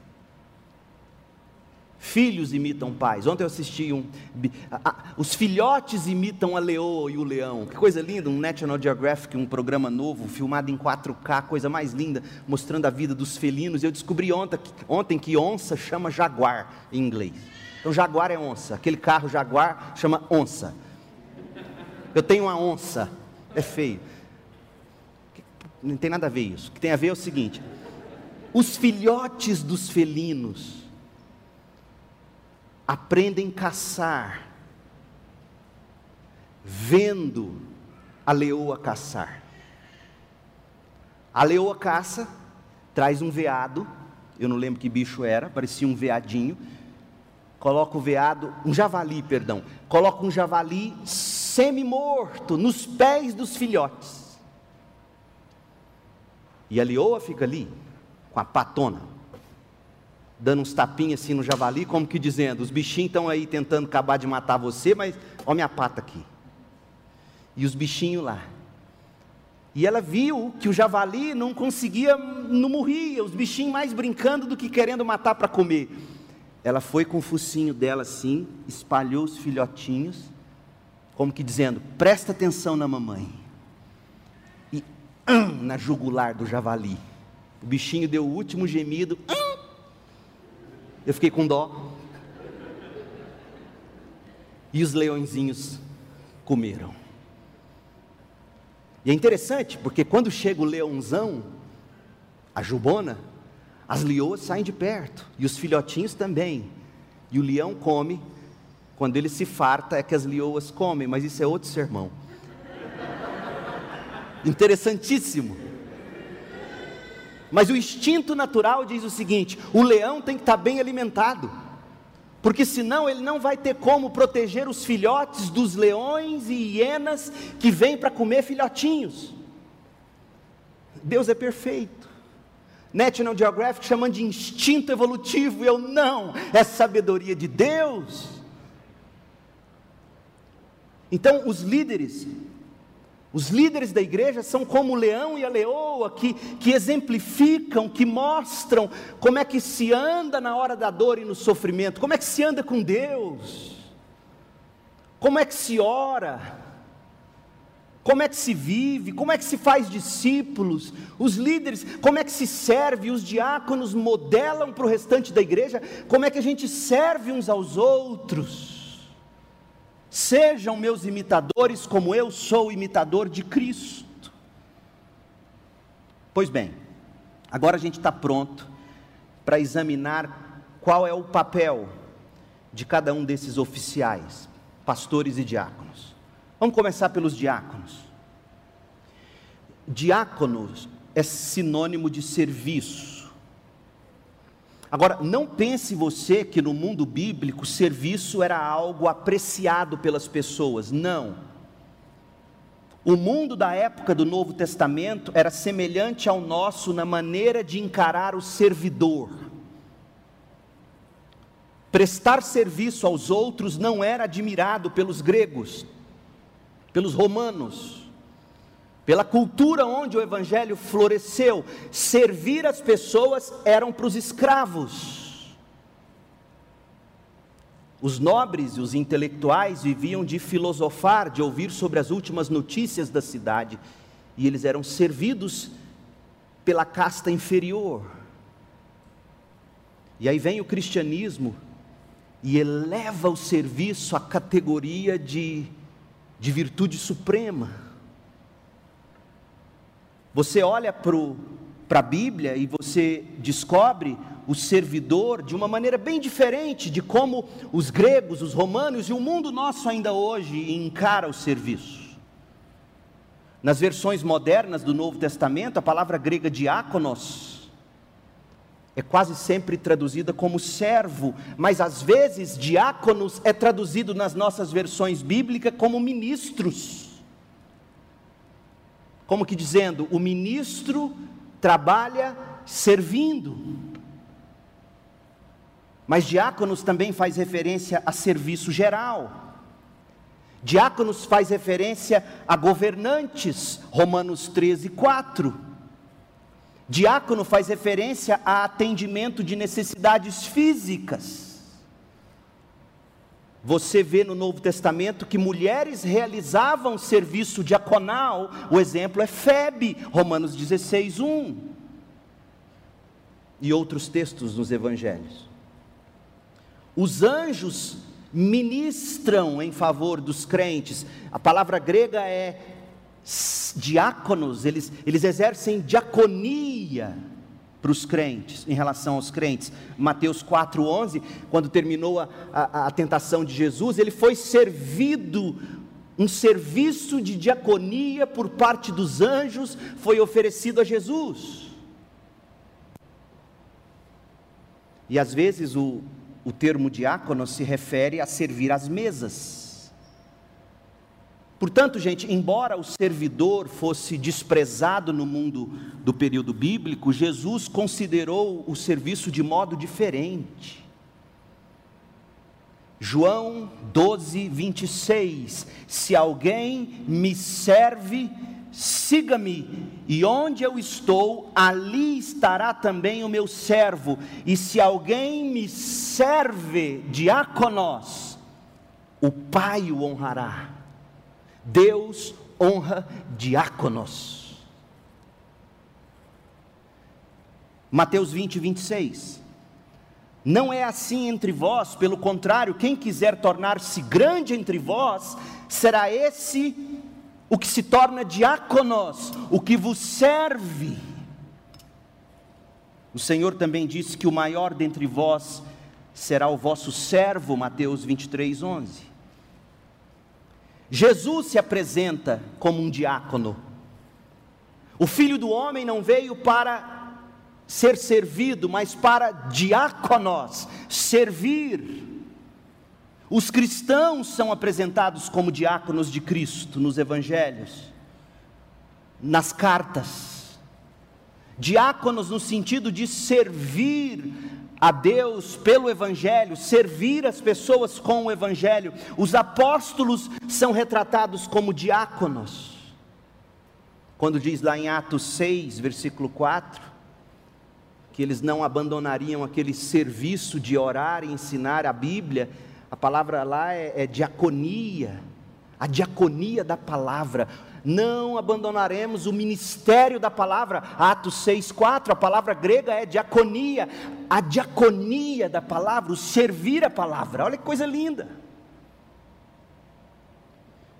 Filhos imitam pais. Ontem eu assisti um. os filhotes imitam a leoa e o leão. Que coisa linda, um National Geographic, um programa novo, filmado em 4K, coisa mais linda, mostrando a vida dos felinos. Eu descobri ontem, ontem que onça chama jaguar em inglês. Então, jaguar é onça. Aquele carro jaguar chama onça. Eu tenho uma onça. É feio. Não tem nada a ver isso. O que tem a ver é o seguinte: os filhotes dos felinos aprendem a caçar, vendo a leoa caçar. A leoa caça, traz um veado, eu não lembro que bicho era, parecia um veadinho. Coloca o veado, um javali, perdão. Coloca um javali semi-morto nos pés dos filhotes. E a leoa fica ali, com a patona, dando uns tapinhos assim no javali, como que dizendo: os bichinhos estão aí tentando acabar de matar você, mas olha minha pata aqui. E os bichinhos lá. E ela viu que o javali não conseguia, não morria, os bichinhos mais brincando do que querendo matar para comer. Ela foi com o focinho dela assim, espalhou os filhotinhos, como que dizendo: presta atenção na mamãe. E hum, na jugular do javali. O bichinho deu o último gemido. Eu fiquei com dó. E os leõezinhos comeram. E é interessante, porque quando chega o leãozão, a jubona, as leoas saem de perto, e os filhotinhos também. E o leão come, quando ele se farta é que as leoas comem, mas isso é outro sermão. Interessantíssimo. Mas o instinto natural diz o seguinte: o leão tem que estar bem alimentado, porque senão ele não vai ter como proteger os filhotes dos leões e hienas que vêm para comer filhotinhos. Deus é perfeito. National Geographic chamando de instinto evolutivo, eu não, é sabedoria de Deus. Então, os líderes os líderes da igreja são como o leão e a leoa, que, que exemplificam, que mostram como é que se anda na hora da dor e no sofrimento, como é que se anda com Deus, como é que se ora, como é que se vive, como é que se faz discípulos, os líderes, como é que se serve, os diáconos modelam para o restante da igreja, como é que a gente serve uns aos outros. Sejam meus imitadores, como eu sou imitador de Cristo. Pois bem, agora a gente está pronto para examinar qual é o papel de cada um desses oficiais, pastores e diáconos. Vamos começar pelos diáconos. Diáconos é sinônimo de serviço. Agora, não pense você que no mundo bíblico serviço era algo apreciado pelas pessoas. Não. O mundo da época do Novo Testamento era semelhante ao nosso na maneira de encarar o servidor. Prestar serviço aos outros não era admirado pelos gregos, pelos romanos. Pela cultura onde o evangelho floresceu, servir as pessoas eram para os escravos. Os nobres e os intelectuais viviam de filosofar, de ouvir sobre as últimas notícias da cidade, e eles eram servidos pela casta inferior. E aí vem o cristianismo e eleva o serviço à categoria de, de virtude suprema. Você olha para a Bíblia e você descobre o servidor de uma maneira bem diferente de como os gregos, os romanos e o mundo nosso ainda hoje encara o serviço. Nas versões modernas do Novo Testamento, a palavra grega diáconos é quase sempre traduzida como servo, mas às vezes diáconos é traduzido nas nossas versões bíblicas como ministros como que dizendo, o ministro trabalha servindo. Mas diáconos também faz referência a serviço geral. Diáconos faz referência a governantes, Romanos 13, 4. Diácono faz referência a atendimento de necessidades físicas. Você vê no Novo Testamento que mulheres realizavam serviço diaconal, o exemplo é Febe, Romanos 16, 1. E outros textos nos evangelhos. Os anjos ministram em favor dos crentes, a palavra grega é diáconos, eles, eles exercem diaconia para os crentes, em relação aos crentes. Mateus 4,11, quando terminou a, a, a tentação de Jesus, ele foi servido um serviço de diaconia por parte dos anjos foi oferecido a Jesus. E às vezes o, o termo diácono se refere a servir às mesas. Portanto, gente, embora o servidor fosse desprezado no mundo do período bíblico, Jesus considerou o serviço de modo diferente. João 12, 26: Se alguém me serve, siga-me, e onde eu estou, ali estará também o meu servo, e se alguém me serve, diáconos, o Pai o honrará. Deus honra diáconos. Mateus 20, 26. Não é assim entre vós, pelo contrário, quem quiser tornar-se grande entre vós, será esse o que se torna diáconos, o que vos serve. O Senhor também disse que o maior dentre vós será o vosso servo, Mateus 23, 11. Jesus se apresenta como um diácono. O filho do homem não veio para ser servido, mas para diáconos, servir. Os cristãos são apresentados como diáconos de Cristo nos evangelhos, nas cartas. Diáconos no sentido de servir a Deus pelo Evangelho, servir as pessoas com o Evangelho. Os apóstolos são retratados como diáconos. Quando diz lá em Atos 6, versículo 4, que eles não abandonariam aquele serviço de orar e ensinar a Bíblia, a palavra lá é, é diaconia, a diaconia da palavra não abandonaremos o ministério da palavra. Atos 6,4, a palavra grega é diaconia, a diaconia da palavra, o servir a palavra. Olha que coisa linda.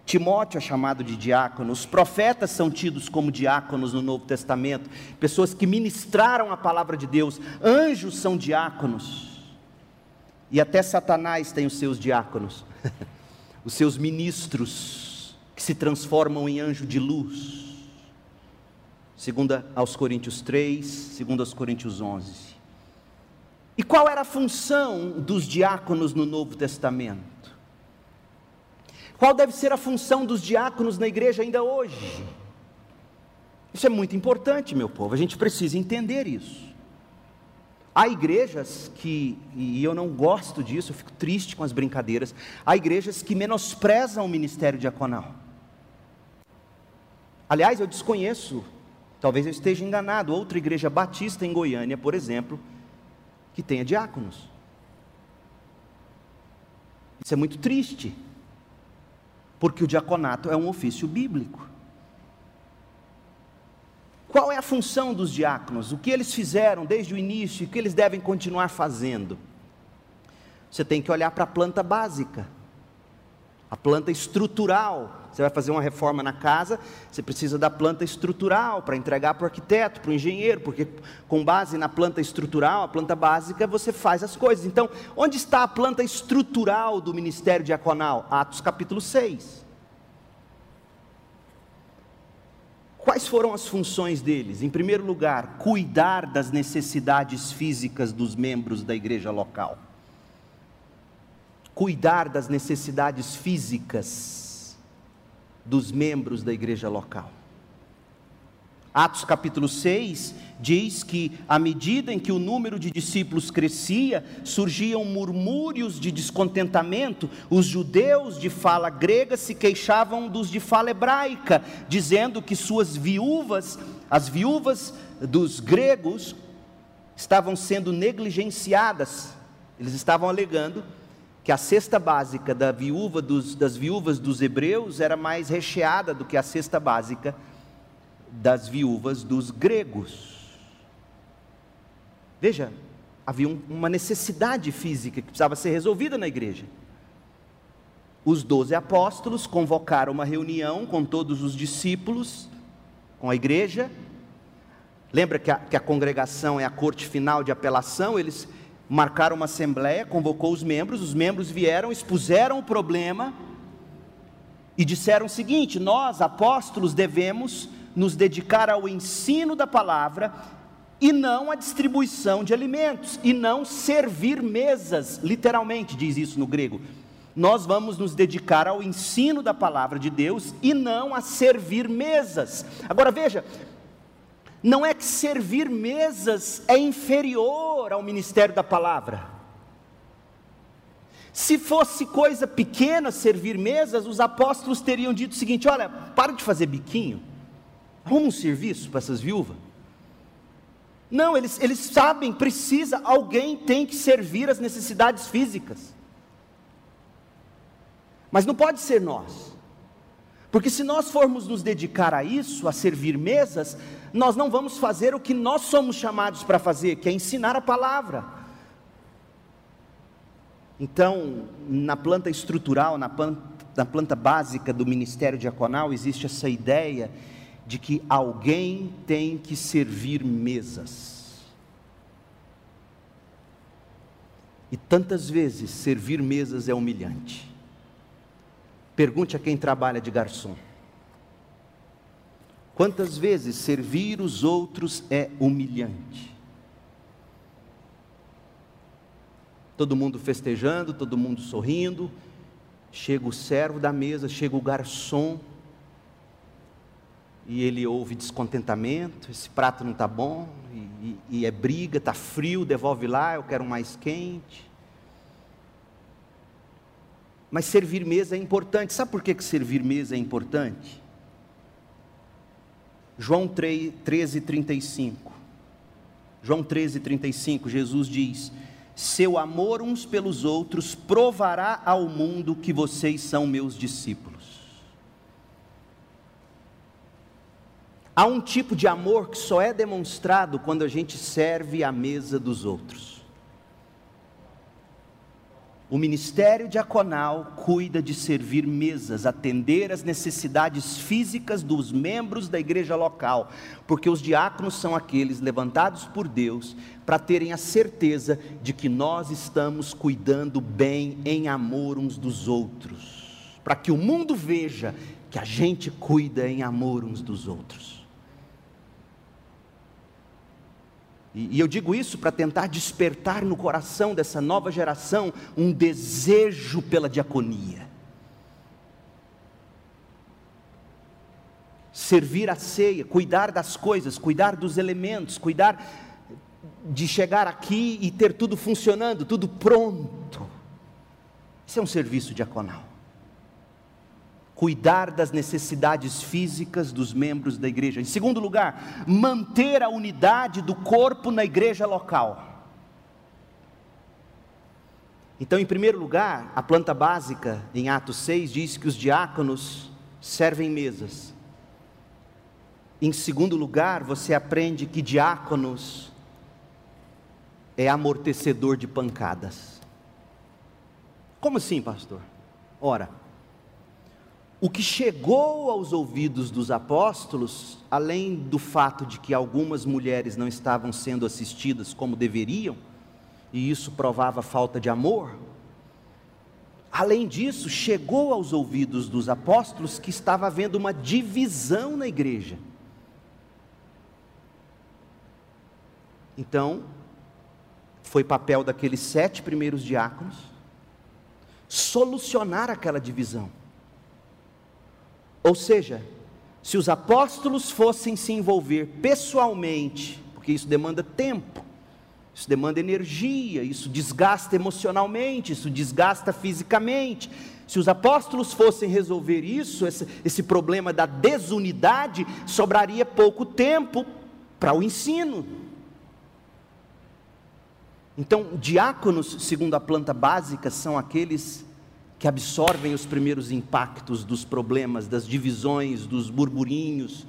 Timóteo é chamado de diácono, os profetas são tidos como diáconos no Novo Testamento, pessoas que ministraram a palavra de Deus, anjos são diáconos, e até Satanás tem os seus diáconos, os seus ministros que se transformam em anjo de luz. Segunda aos Coríntios 3, segundo aos Coríntios 11. E qual era a função dos diáconos no Novo Testamento? Qual deve ser a função dos diáconos na igreja ainda hoje? Isso é muito importante, meu povo, a gente precisa entender isso. Há igrejas que, e eu não gosto disso, eu fico triste com as brincadeiras, há igrejas que menosprezam o ministério diaconal. Aliás, eu desconheço, talvez eu esteja enganado, outra igreja batista em Goiânia, por exemplo, que tenha diáconos. Isso é muito triste, porque o diaconato é um ofício bíblico. Qual é a função dos diáconos? O que eles fizeram desde o início e o que eles devem continuar fazendo? Você tem que olhar para a planta básica, a planta estrutural. Você vai fazer uma reforma na casa, você precisa da planta estrutural para entregar para o arquiteto, para o engenheiro, porque com base na planta estrutural, a planta básica, você faz as coisas. Então, onde está a planta estrutural do ministério diaconal? Atos capítulo 6. Quais foram as funções deles? Em primeiro lugar, cuidar das necessidades físicas dos membros da igreja local. Cuidar das necessidades físicas dos membros da igreja local. Atos capítulo 6 diz que, à medida em que o número de discípulos crescia, surgiam murmúrios de descontentamento. Os judeus de fala grega se queixavam dos de fala hebraica, dizendo que suas viúvas, as viúvas dos gregos, estavam sendo negligenciadas. Eles estavam alegando que a cesta básica da viúva dos, das viúvas dos hebreus era mais recheada do que a cesta básica das viúvas dos gregos. Veja, havia um, uma necessidade física que precisava ser resolvida na igreja. Os doze apóstolos convocaram uma reunião com todos os discípulos, com a igreja. Lembra que a, que a congregação é a corte final de apelação? Eles marcaram uma assembleia, convocou os membros, os membros vieram, expuseram o problema e disseram o seguinte: nós, apóstolos, devemos nos dedicar ao ensino da palavra e não à distribuição de alimentos, e não servir mesas, literalmente diz isso no grego. Nós vamos nos dedicar ao ensino da palavra de Deus e não a servir mesas. Agora veja, não é que servir mesas é inferior ao ministério da palavra. Se fosse coisa pequena servir mesas, os apóstolos teriam dito o seguinte: olha, para de fazer biquinho Arruma um serviço para essas viúvas. Não, eles, eles sabem, precisa, alguém tem que servir as necessidades físicas. Mas não pode ser nós. Porque se nós formos nos dedicar a isso, a servir mesas, nós não vamos fazer o que nós somos chamados para fazer, que é ensinar a palavra. Então, na planta estrutural, na planta, na planta básica do ministério diaconal, existe essa ideia de que alguém tem que servir mesas. E tantas vezes servir mesas é humilhante. Pergunte a quem trabalha de garçom. Quantas vezes servir os outros é humilhante? Todo mundo festejando, todo mundo sorrindo. Chega o servo da mesa, chega o garçom e ele ouve descontentamento, esse prato não está bom, e, e, é briga, está frio, devolve lá, eu quero mais quente. Mas servir mesa é importante, sabe por que, que servir mesa é importante? João 3, 13, 35. João 13, 35, Jesus diz: Seu amor uns pelos outros provará ao mundo que vocês são meus discípulos. Há um tipo de amor que só é demonstrado quando a gente serve à mesa dos outros. O ministério diaconal cuida de servir mesas, atender às necessidades físicas dos membros da igreja local, porque os diáconos são aqueles levantados por Deus para terem a certeza de que nós estamos cuidando bem em amor uns dos outros, para que o mundo veja que a gente cuida em amor uns dos outros. E, eu digo isso para tentar despertar no coração dessa nova geração um desejo pela diaconia. Servir a ceia, cuidar das coisas, cuidar dos elementos, cuidar de chegar aqui e ter tudo funcionando, tudo pronto. Isso é um serviço diaconal cuidar das necessidades físicas dos membros da igreja. Em segundo lugar, manter a unidade do corpo na igreja local. Então, em primeiro lugar, a planta básica, em Atos 6, diz que os diáconos servem mesas. Em segundo lugar, você aprende que diáconos é amortecedor de pancadas. Como assim, pastor? Ora, o que chegou aos ouvidos dos apóstolos, além do fato de que algumas mulheres não estavam sendo assistidas como deveriam, e isso provava falta de amor, além disso, chegou aos ouvidos dos apóstolos que estava havendo uma divisão na igreja. Então, foi papel daqueles sete primeiros diáconos solucionar aquela divisão. Ou seja, se os apóstolos fossem se envolver pessoalmente, porque isso demanda tempo, isso demanda energia, isso desgasta emocionalmente, isso desgasta fisicamente. Se os apóstolos fossem resolver isso, esse, esse problema da desunidade, sobraria pouco tempo para o ensino. Então, diáconos, segundo a planta básica, são aqueles que absorvem os primeiros impactos dos problemas, das divisões, dos burburinhos,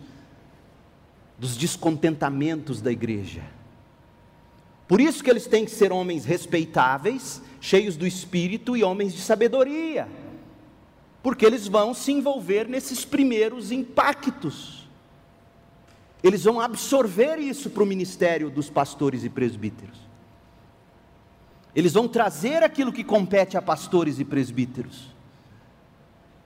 dos descontentamentos da igreja. Por isso que eles têm que ser homens respeitáveis, cheios do espírito e homens de sabedoria, porque eles vão se envolver nesses primeiros impactos. Eles vão absorver isso para o ministério dos pastores e presbíteros. Eles vão trazer aquilo que compete a pastores e presbíteros.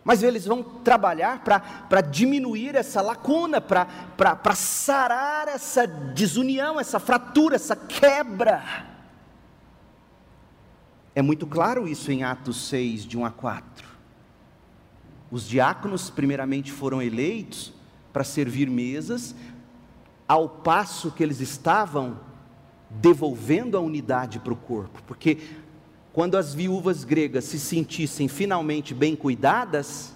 Mas eles vão trabalhar para diminuir essa lacuna, para sarar essa desunião, essa fratura, essa quebra. É muito claro isso em Atos 6, de 1 a 4. Os diáconos, primeiramente, foram eleitos para servir mesas, ao passo que eles estavam devolvendo a unidade para o corpo, porque quando as viúvas gregas se sentissem finalmente bem cuidadas,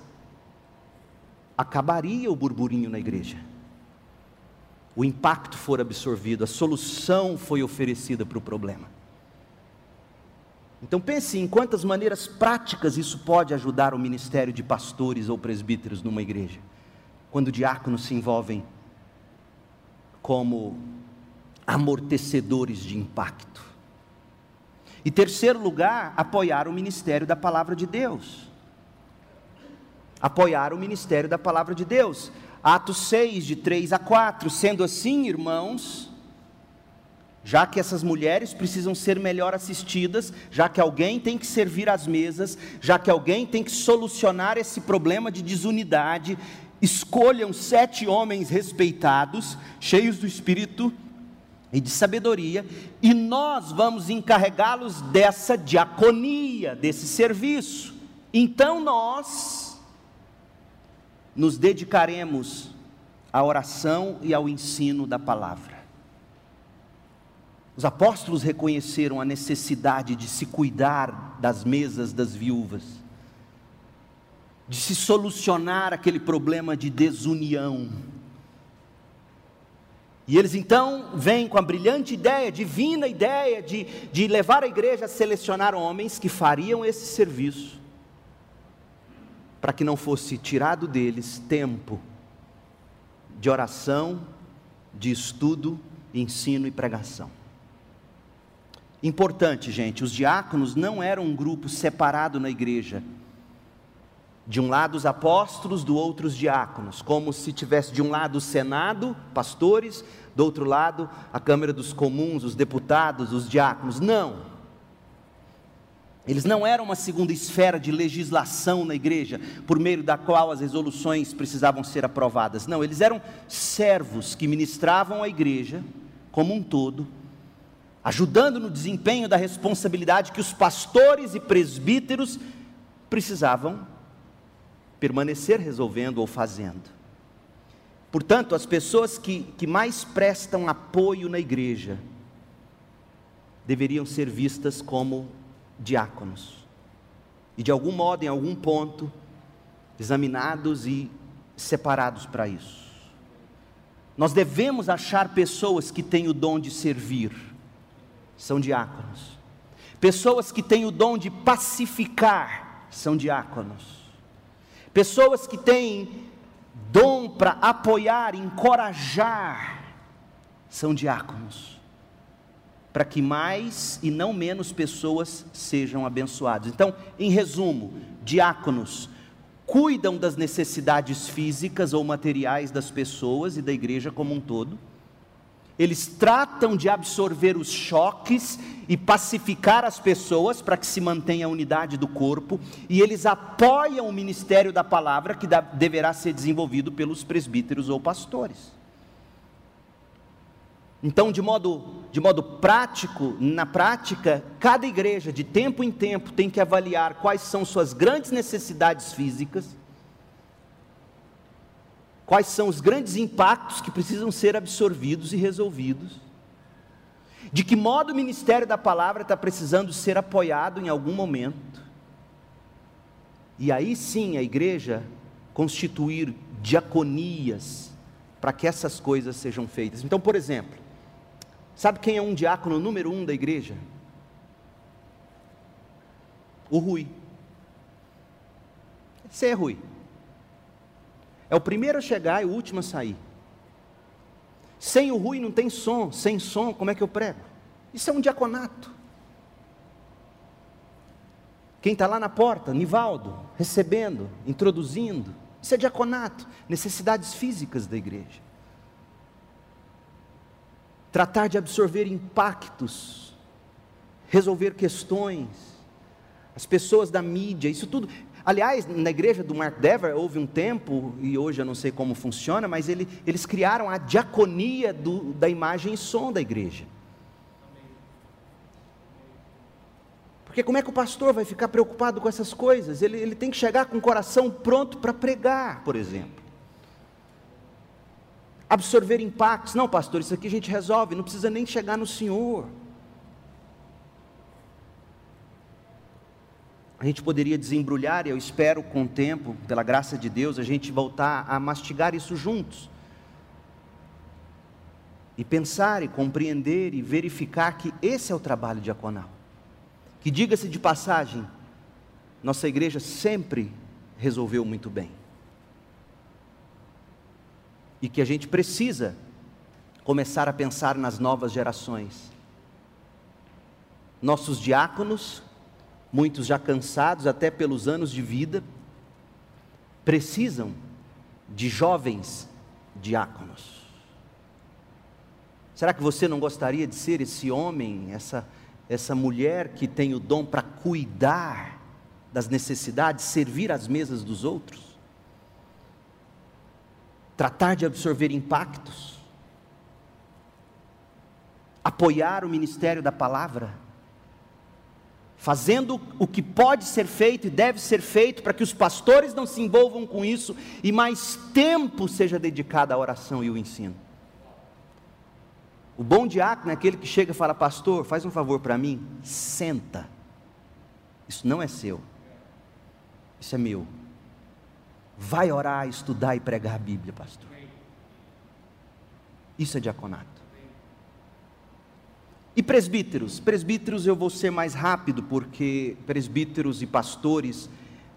acabaria o burburinho na igreja. O impacto for absorvido, a solução foi oferecida para o problema. Então pense em quantas maneiras práticas isso pode ajudar o ministério de pastores ou presbíteros numa igreja. Quando diáconos se envolvem como amortecedores de impacto. E terceiro lugar, apoiar o ministério da palavra de Deus. Apoiar o ministério da palavra de Deus. Atos 6, de 3 a 4. Sendo assim, irmãos, já que essas mulheres precisam ser melhor assistidas, já que alguém tem que servir às mesas, já que alguém tem que solucionar esse problema de desunidade, escolham sete homens respeitados, cheios do Espírito e de sabedoria, e nós vamos encarregá-los dessa diaconia, desse serviço. Então nós nos dedicaremos à oração e ao ensino da palavra. Os apóstolos reconheceram a necessidade de se cuidar das mesas das viúvas, de se solucionar aquele problema de desunião e eles então vêm com a brilhante ideia, divina ideia, de, de levar a igreja a selecionar homens que fariam esse serviço, para que não fosse tirado deles tempo de oração, de estudo, ensino e pregação. Importante, gente, os diáconos não eram um grupo separado na igreja. De um lado os apóstolos, do outro os diáconos, como se tivesse de um lado o senado, pastores, do outro lado a Câmara dos Comuns, os deputados, os diáconos. Não. Eles não eram uma segunda esfera de legislação na igreja, por meio da qual as resoluções precisavam ser aprovadas. Não, eles eram servos que ministravam a igreja como um todo, ajudando no desempenho da responsabilidade que os pastores e presbíteros precisavam permanecer resolvendo ou fazendo. Portanto, as pessoas que, que mais prestam apoio na igreja deveriam ser vistas como diáconos. E de algum modo, em algum ponto, examinados e separados para isso. Nós devemos achar pessoas que têm o dom de servir, são diáconos. Pessoas que têm o dom de pacificar, são diáconos. Pessoas que têm dom para apoiar, encorajar, são diáconos. Para que mais e não menos pessoas sejam abençoadas. Então, em resumo, diáconos cuidam das necessidades físicas ou materiais das pessoas e da igreja como um todo. Eles tratam de absorver os choques e pacificar as pessoas para que se mantenha a unidade do corpo, e eles apoiam o ministério da palavra que deverá ser desenvolvido pelos presbíteros ou pastores. Então, de modo, de modo prático, na prática, cada igreja, de tempo em tempo, tem que avaliar quais são suas grandes necessidades físicas, quais são os grandes impactos que precisam ser absorvidos e resolvidos, de que modo o ministério da palavra está precisando ser apoiado em algum momento, e aí sim a igreja constituir diaconias para que essas coisas sejam feitas. Então, por exemplo, Sabe quem é um diácono número um da igreja? O Rui. Você é Rui. É o primeiro a chegar e o último a sair. Sem o Rui não tem som, sem som, como é que eu prego? Isso é um diaconato. Quem está lá na porta, Nivaldo, recebendo, introduzindo, isso é diaconato, necessidades físicas da igreja tratar de absorver impactos, resolver questões, as pessoas da mídia, isso tudo. Aliás, na igreja do Mark Dever houve um tempo, e hoje eu não sei como funciona, mas ele, eles criaram a diaconia do, da imagem e som da igreja. Porque como é que o pastor vai ficar preocupado com essas coisas? Ele, ele tem que chegar com o coração pronto para pregar, por exemplo absorver impactos. Não, pastor, isso aqui a gente resolve, não precisa nem chegar no Senhor. A gente poderia desembrulhar, e eu espero com o tempo, pela graça de Deus, a gente voltar a mastigar isso juntos. E pensar e compreender e verificar que esse é o trabalho diaconal. Que diga-se de passagem, nossa igreja sempre resolveu muito bem e que a gente precisa começar a pensar nas novas gerações. Nossos diáconos, muitos já cansados até pelos anos de vida, precisam de jovens diáconos. Será que você não gostaria de ser esse homem, essa, essa mulher que tem o dom para cuidar das necessidades, servir às mesas dos outros? tratar de absorver impactos, apoiar o ministério da palavra, fazendo o que pode ser feito e deve ser feito para que os pastores não se envolvam com isso e mais tempo seja dedicado à oração e ao ensino. O bom diácono é aquele que chega e fala: Pastor, faz um favor para mim, senta. Isso não é seu, isso é meu. Vai orar, estudar e pregar a Bíblia, pastor. Isso é diaconato. E presbíteros? Presbíteros eu vou ser mais rápido, porque presbíteros e pastores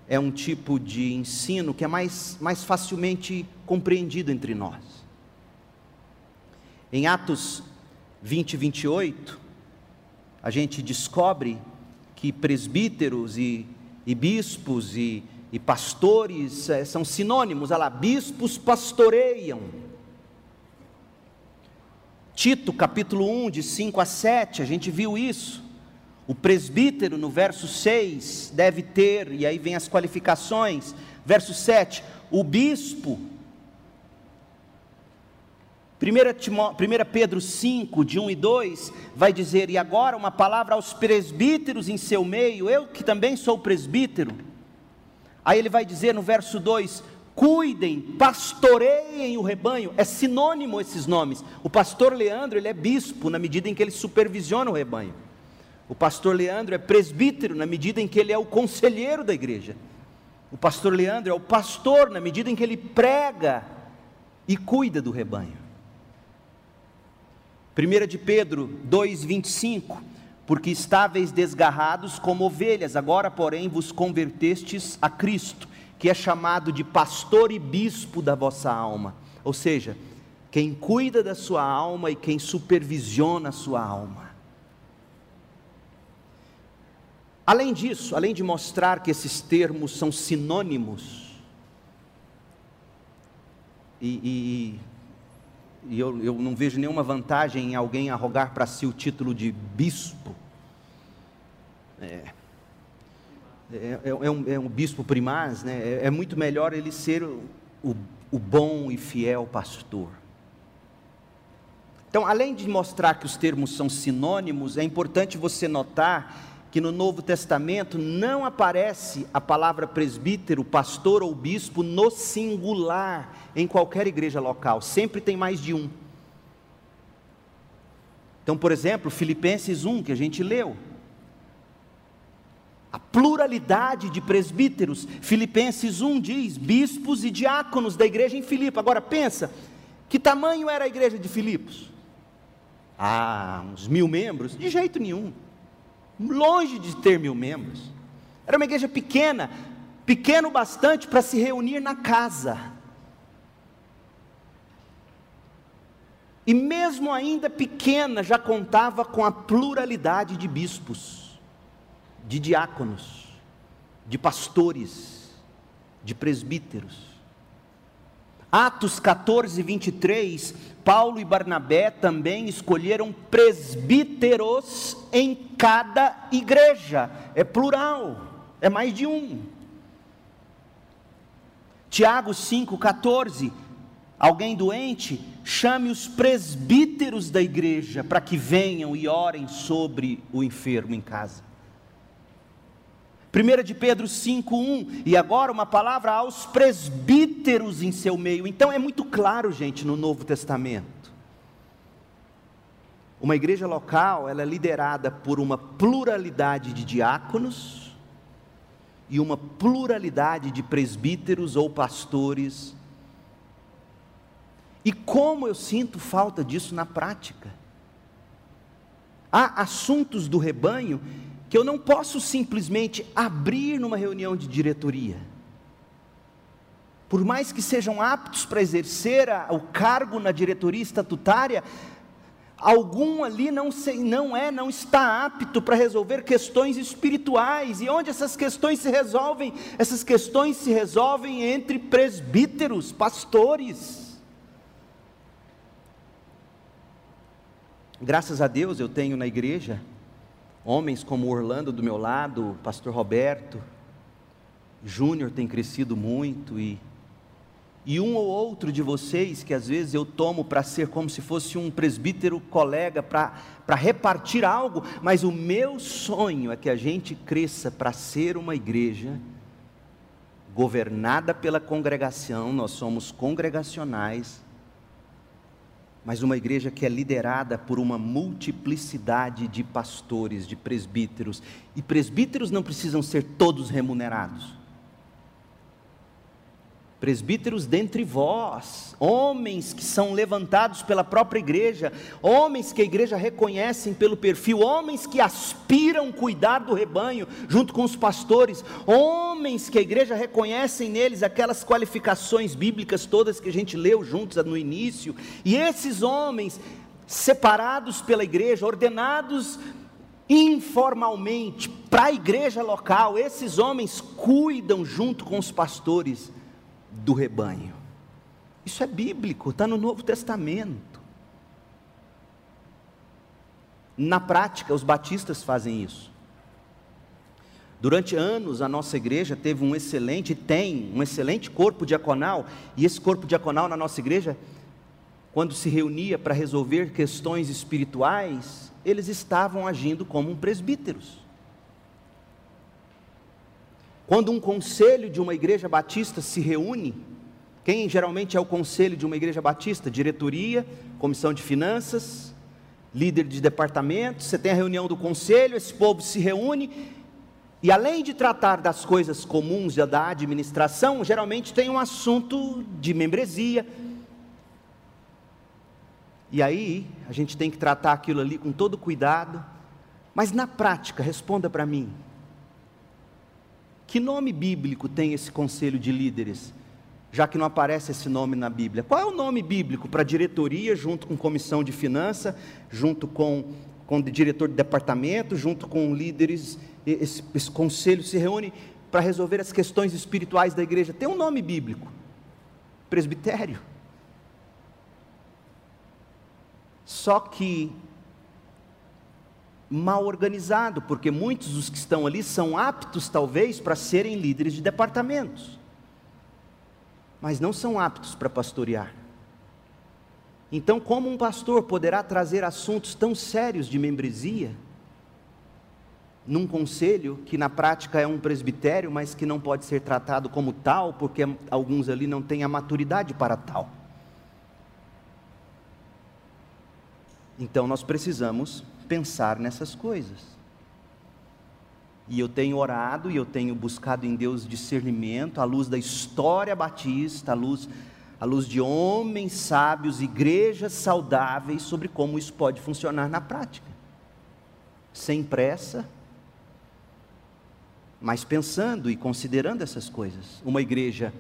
é um tipo de ensino que é mais, mais facilmente compreendido entre nós. Em Atos 20 e 28, a gente descobre que presbíteros e, e bispos e e pastores é, são sinônimos, olha lá, bispos pastoreiam. Tito capítulo 1, de 5 a 7, a gente viu isso. O presbítero, no verso 6, deve ter, e aí vem as qualificações. Verso 7, o bispo. 1 Pedro 5, de 1 e 2, vai dizer: E agora uma palavra aos presbíteros em seu meio, eu que também sou presbítero Aí ele vai dizer no verso 2: cuidem, pastoreiem o rebanho. É sinônimo esses nomes. O pastor Leandro, ele é bispo na medida em que ele supervisiona o rebanho. O pastor Leandro é presbítero na medida em que ele é o conselheiro da igreja. O pastor Leandro é o pastor na medida em que ele prega e cuida do rebanho. 1 de Pedro 2,25: Porque estáveis desgarrados como ovelhas, agora, porém, vos convertestes a Cristo, que é chamado de pastor e bispo da vossa alma. Ou seja, quem cuida da sua alma e quem supervisiona a sua alma. Além disso, além de mostrar que esses termos são sinônimos, e, e, e eu, eu não vejo nenhuma vantagem em alguém arrogar para si o título de bispo. É, é, é, é, um, é um, bispo primaz, né? É, é, muito melhor ele ser o, o, o bom e fiel pastor. Então, além de mostrar que os termos são sinônimos, é importante você notar que no Novo Testamento não aparece a palavra presbítero, pastor ou bispo no singular em qualquer igreja local, sempre tem mais de um. Então, por exemplo, Filipenses 1, que a gente leu, a pluralidade de presbíteros, Filipenses 1 diz: bispos e diáconos da igreja em Filipe. Agora pensa, que tamanho era a igreja de Filipos? Ah, uns mil membros? De jeito nenhum longe de ter mil membros. Era uma igreja pequena, pequeno bastante para se reunir na casa. E mesmo ainda pequena, já contava com a pluralidade de bispos, de diáconos, de pastores, de presbíteros. Atos 14, 23, Paulo e Barnabé também escolheram presbíteros em cada igreja, é plural, é mais de um. Tiago 5,14, alguém doente, chame os presbíteros da igreja para que venham e orem sobre o enfermo em casa. 1 de Pedro 5,1, e agora uma palavra aos presbíteros em seu meio. Então é muito claro, gente, no Novo Testamento. Uma igreja local, ela é liderada por uma pluralidade de diáconos e uma pluralidade de presbíteros ou pastores. E como eu sinto falta disso na prática. Há assuntos do rebanho que eu não posso simplesmente abrir numa reunião de diretoria. Por mais que sejam aptos para exercer a, o cargo na diretoria estatutária, algum ali não, sei, não é, não está apto para resolver questões espirituais. E onde essas questões se resolvem? Essas questões se resolvem entre presbíteros, pastores. Graças a Deus eu tenho na igreja Homens como Orlando do meu lado, pastor Roberto, Júnior tem crescido muito e e um ou outro de vocês que às vezes eu tomo para ser como se fosse um presbítero colega para repartir algo, mas o meu sonho é que a gente cresça para ser uma igreja governada pela congregação, nós somos congregacionais, mas uma igreja que é liderada por uma multiplicidade de pastores, de presbíteros. E presbíteros não precisam ser todos remunerados presbíteros dentre vós, homens que são levantados pela própria igreja, homens que a igreja reconhecem pelo perfil, homens que aspiram cuidar do rebanho junto com os pastores, homens que a igreja reconhecem neles aquelas qualificações bíblicas todas que a gente leu juntos no início, e esses homens separados pela igreja, ordenados informalmente para a igreja local, esses homens cuidam junto com os pastores do rebanho. Isso é bíblico, está no Novo Testamento. Na prática, os batistas fazem isso. Durante anos, a nossa igreja teve um excelente, tem um excelente corpo diaconal, e esse corpo diaconal na nossa igreja, quando se reunia para resolver questões espirituais, eles estavam agindo como presbíteros. Quando um conselho de uma igreja batista se reúne, quem geralmente é o conselho de uma igreja batista? Diretoria, comissão de finanças, líder de departamento. Você tem a reunião do conselho, esse povo se reúne E além de tratar das coisas comuns da administração, geralmente tem um assunto de membresia. E aí, a gente tem que tratar aquilo ali com todo cuidado. Mas na prática, responda para mim: que nome bíblico tem esse conselho de líderes? Já que não aparece esse nome na Bíblia. Qual é o nome bíblico para diretoria, junto com comissão de finança, junto com, com diretor de departamento, junto com líderes? Esse, esse conselho se reúne para resolver as questões espirituais da igreja. Tem um nome bíblico: presbitério. Só que mal organizado, porque muitos dos que estão ali são aptos, talvez, para serem líderes de departamentos, mas não são aptos para pastorear. Então, como um pastor poderá trazer assuntos tão sérios de membresia, num conselho que na prática é um presbitério, mas que não pode ser tratado como tal, porque alguns ali não têm a maturidade para tal? Então, nós precisamos pensar nessas coisas. E eu tenho orado e eu tenho buscado em Deus discernimento, à luz da história batista, à luz, à luz de homens sábios, igrejas saudáveis, sobre como isso pode funcionar na prática. Sem pressa, mas pensando e considerando essas coisas. Uma igreja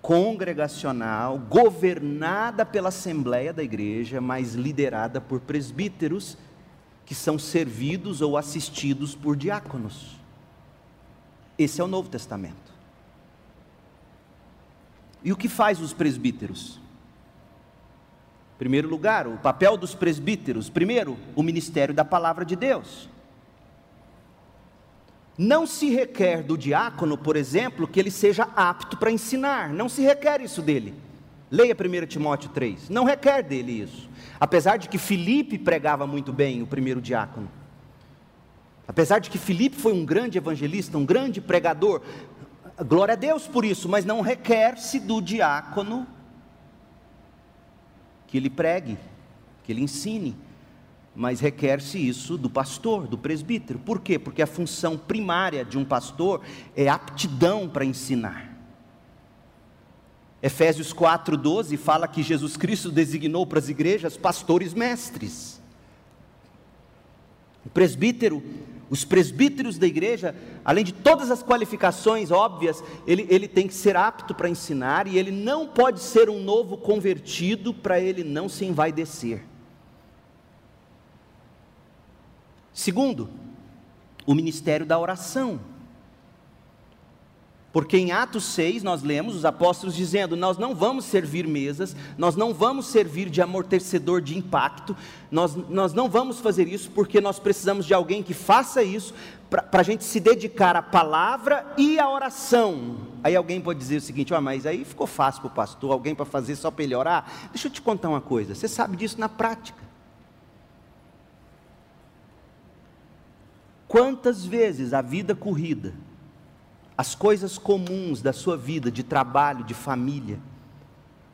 congregacional, governada pela assembleia da igreja, mas liderada por presbíteros que são servidos ou assistidos por diáconos. Esse é o Novo Testamento. E o que faz os presbíteros? Em primeiro lugar, o papel dos presbíteros. Primeiro, o ministério da palavra de Deus. Não se requer do diácono, por exemplo, que ele seja apto para ensinar. Não se requer isso dele. Leia 1 Timóteo 3. Não requer dele isso. Apesar de que Filipe pregava muito bem, o primeiro diácono. Apesar de que Filipe foi um grande evangelista, um grande pregador. Glória a Deus por isso, mas não requer-se do diácono que ele pregue, que ele ensine. Mas requer-se isso do pastor, do presbítero. Por quê? Porque a função primária de um pastor é aptidão para ensinar. Efésios 4,12 fala que Jesus Cristo designou para as igrejas pastores mestres. O presbítero, os presbíteros da igreja, além de todas as qualificações óbvias, ele, ele tem que ser apto para ensinar e ele não pode ser um novo convertido para ele não se envaidecer. Segundo, o ministério da oração. Porque em Atos 6 nós lemos os apóstolos dizendo: Nós não vamos servir mesas, nós não vamos servir de amortecedor de impacto, nós, nós não vamos fazer isso porque nós precisamos de alguém que faça isso para a gente se dedicar à palavra e à oração. Aí alguém pode dizer o seguinte: ah, mas aí ficou fácil para o pastor, alguém para fazer só para ele orar. Deixa eu te contar uma coisa: você sabe disso na prática. Quantas vezes a vida corrida, as coisas comuns da sua vida, de trabalho, de família,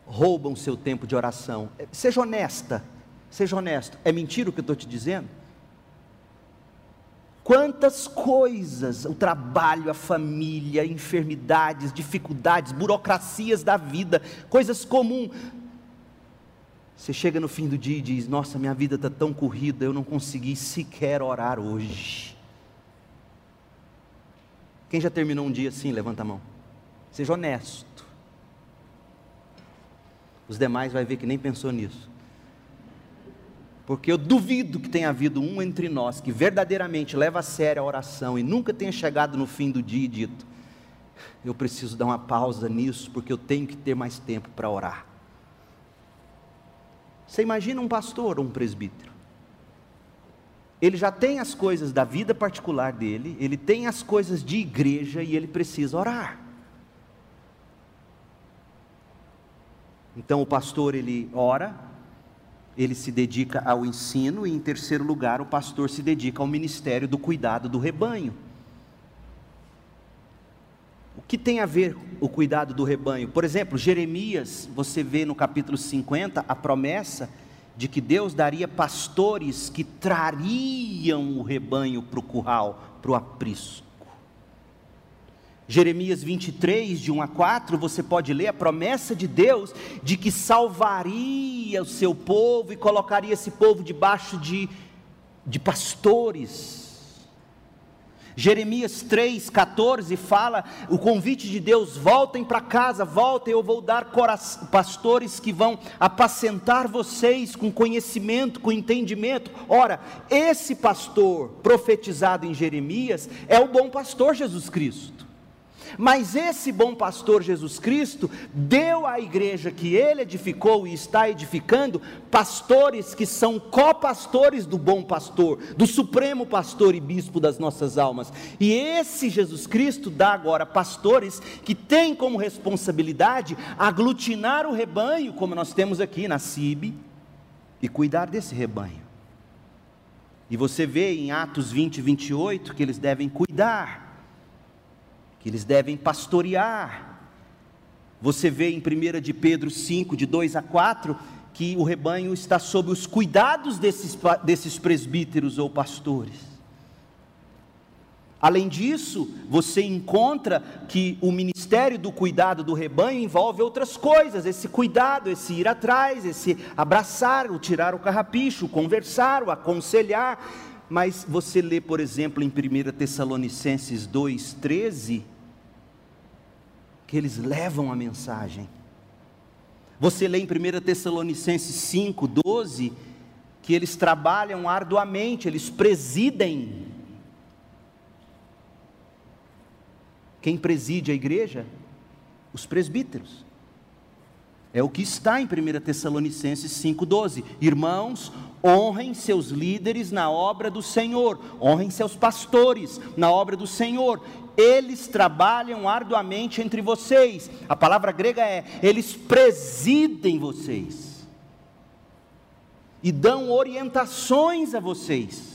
roubam seu tempo de oração. É, seja honesta, seja honesto. É mentira o que eu estou te dizendo? Quantas coisas, o trabalho, a família, enfermidades, dificuldades, burocracias da vida, coisas comuns. Você chega no fim do dia e diz: Nossa, minha vida está tão corrida, eu não consegui sequer orar hoje. Quem já terminou um dia assim, levanta a mão. Seja honesto. Os demais vai ver que nem pensou nisso. Porque eu duvido que tenha havido um entre nós que verdadeiramente leva a sério a oração e nunca tenha chegado no fim do dia e dito: Eu preciso dar uma pausa nisso, porque eu tenho que ter mais tempo para orar. Você imagina um pastor ou um presbítero? Ele já tem as coisas da vida particular dele, ele tem as coisas de igreja e ele precisa orar. Então o pastor ele ora, ele se dedica ao ensino e em terceiro lugar o pastor se dedica ao ministério do cuidado do rebanho. O que tem a ver o cuidado do rebanho? Por exemplo, Jeremias, você vê no capítulo 50 a promessa de que Deus daria pastores que trariam o rebanho para o curral, para o aprisco. Jeremias 23, de 1 a 4, você pode ler a promessa de Deus de que salvaria o seu povo e colocaria esse povo debaixo de, de pastores. Jeremias 3,14 fala o convite de Deus: voltem para casa, voltem, eu vou dar pastores que vão apacentar vocês com conhecimento, com entendimento. Ora, esse pastor profetizado em Jeremias é o bom pastor Jesus Cristo. Mas esse bom pastor Jesus Cristo deu à igreja que ele edificou e está edificando pastores que são copastores do bom pastor, do supremo pastor e bispo das nossas almas. E esse Jesus Cristo dá agora pastores que têm como responsabilidade aglutinar o rebanho, como nós temos aqui na CIB, e cuidar desse rebanho. E você vê em Atos 20 e 28 que eles devem cuidar que eles devem pastorear. Você vê em 1 de Pedro 5, de 2 a 4, que o rebanho está sob os cuidados desses, desses presbíteros ou pastores. Além disso, você encontra que o ministério do cuidado do rebanho envolve outras coisas: esse cuidado, esse ir atrás, esse abraçar, o tirar o carrapicho, o conversar, o aconselhar. Mas você lê, por exemplo, em 1 Tessalonicenses 2,13, que eles levam a mensagem. Você lê em 1 Tessalonicenses 5,12, que eles trabalham arduamente, eles presidem. Quem preside a igreja? Os presbíteros. É o que está em 1 Tessalonicenses 5,12. Irmãos, honrem seus líderes na obra do Senhor, honrem seus pastores na obra do Senhor. Eles trabalham arduamente entre vocês. A palavra grega é: eles presidem vocês e dão orientações a vocês.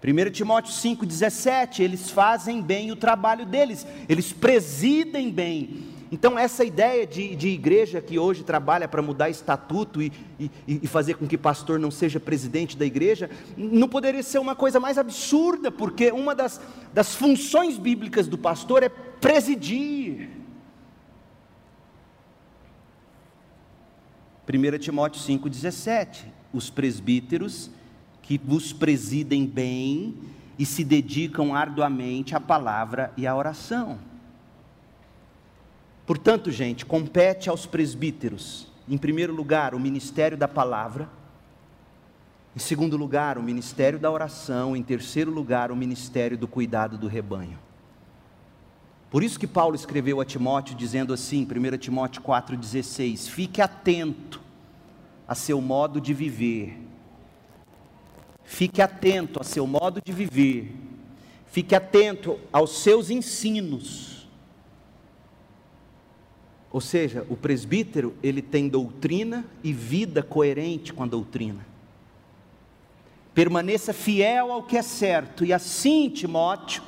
1 Timóteo 5,17, eles fazem bem o trabalho deles, eles presidem bem então, essa ideia de, de igreja que hoje trabalha para mudar estatuto e, e, e, fazer com que pastor não seja presidente da igreja, não poderia ser uma coisa mais absurda, porque uma das, das funções bíblicas do pastor é presidir. 1 Timóteo 5,17: Os presbíteros que vos presidem bem e se dedicam arduamente à palavra e à oração. Portanto, gente, compete aos presbíteros, em primeiro lugar, o ministério da palavra, em segundo lugar, o ministério da oração, em terceiro lugar, o ministério do cuidado do rebanho. Por isso que Paulo escreveu a Timóteo dizendo assim, 1 Timóteo 4,16: Fique atento a seu modo de viver, fique atento a seu modo de viver, fique atento aos seus ensinos ou seja, o presbítero, ele tem doutrina e vida coerente com a doutrina. Permaneça fiel ao que é certo, e assim, Timóteo,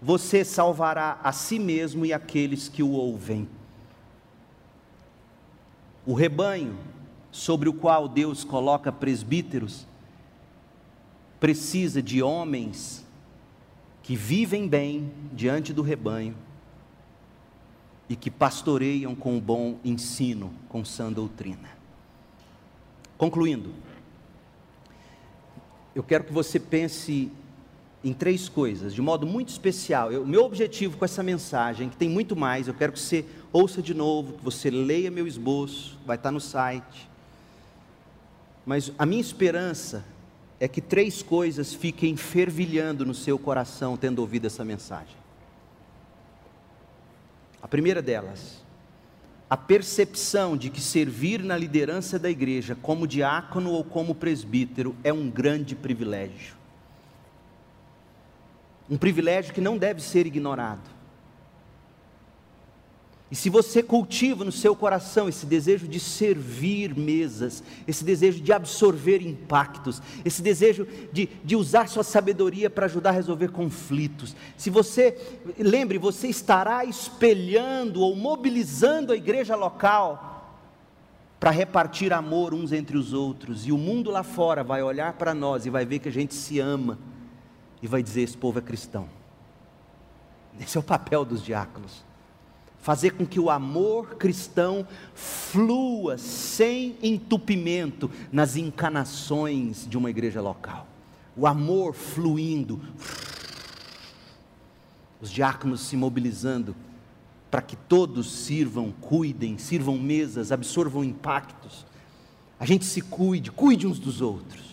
você salvará a si mesmo e aqueles que o ouvem. O rebanho sobre o qual Deus coloca presbíteros precisa de homens que vivem bem diante do rebanho e que pastoreiam com bom ensino, com sã doutrina. Concluindo, eu quero que você pense em três coisas, de modo muito especial. O meu objetivo com essa mensagem, que tem muito mais, eu quero que você ouça de novo, que você leia meu esboço, vai estar no site. Mas a minha esperança é que três coisas fiquem fervilhando no seu coração tendo ouvido essa mensagem. A primeira delas, a percepção de que servir na liderança da igreja como diácono ou como presbítero é um grande privilégio. Um privilégio que não deve ser ignorado. E se você cultiva no seu coração esse desejo de servir mesas, esse desejo de absorver impactos, esse desejo de, de usar sua sabedoria para ajudar a resolver conflitos, se você, lembre, você estará espelhando ou mobilizando a igreja local para repartir amor uns entre os outros, e o mundo lá fora vai olhar para nós e vai ver que a gente se ama, e vai dizer: esse povo é cristão. Esse é o papel dos diáconos. Fazer com que o amor cristão flua sem entupimento nas encanações de uma igreja local. O amor fluindo. Os diáconos se mobilizando para que todos sirvam, cuidem, sirvam mesas, absorvam impactos. A gente se cuide, cuide uns dos outros.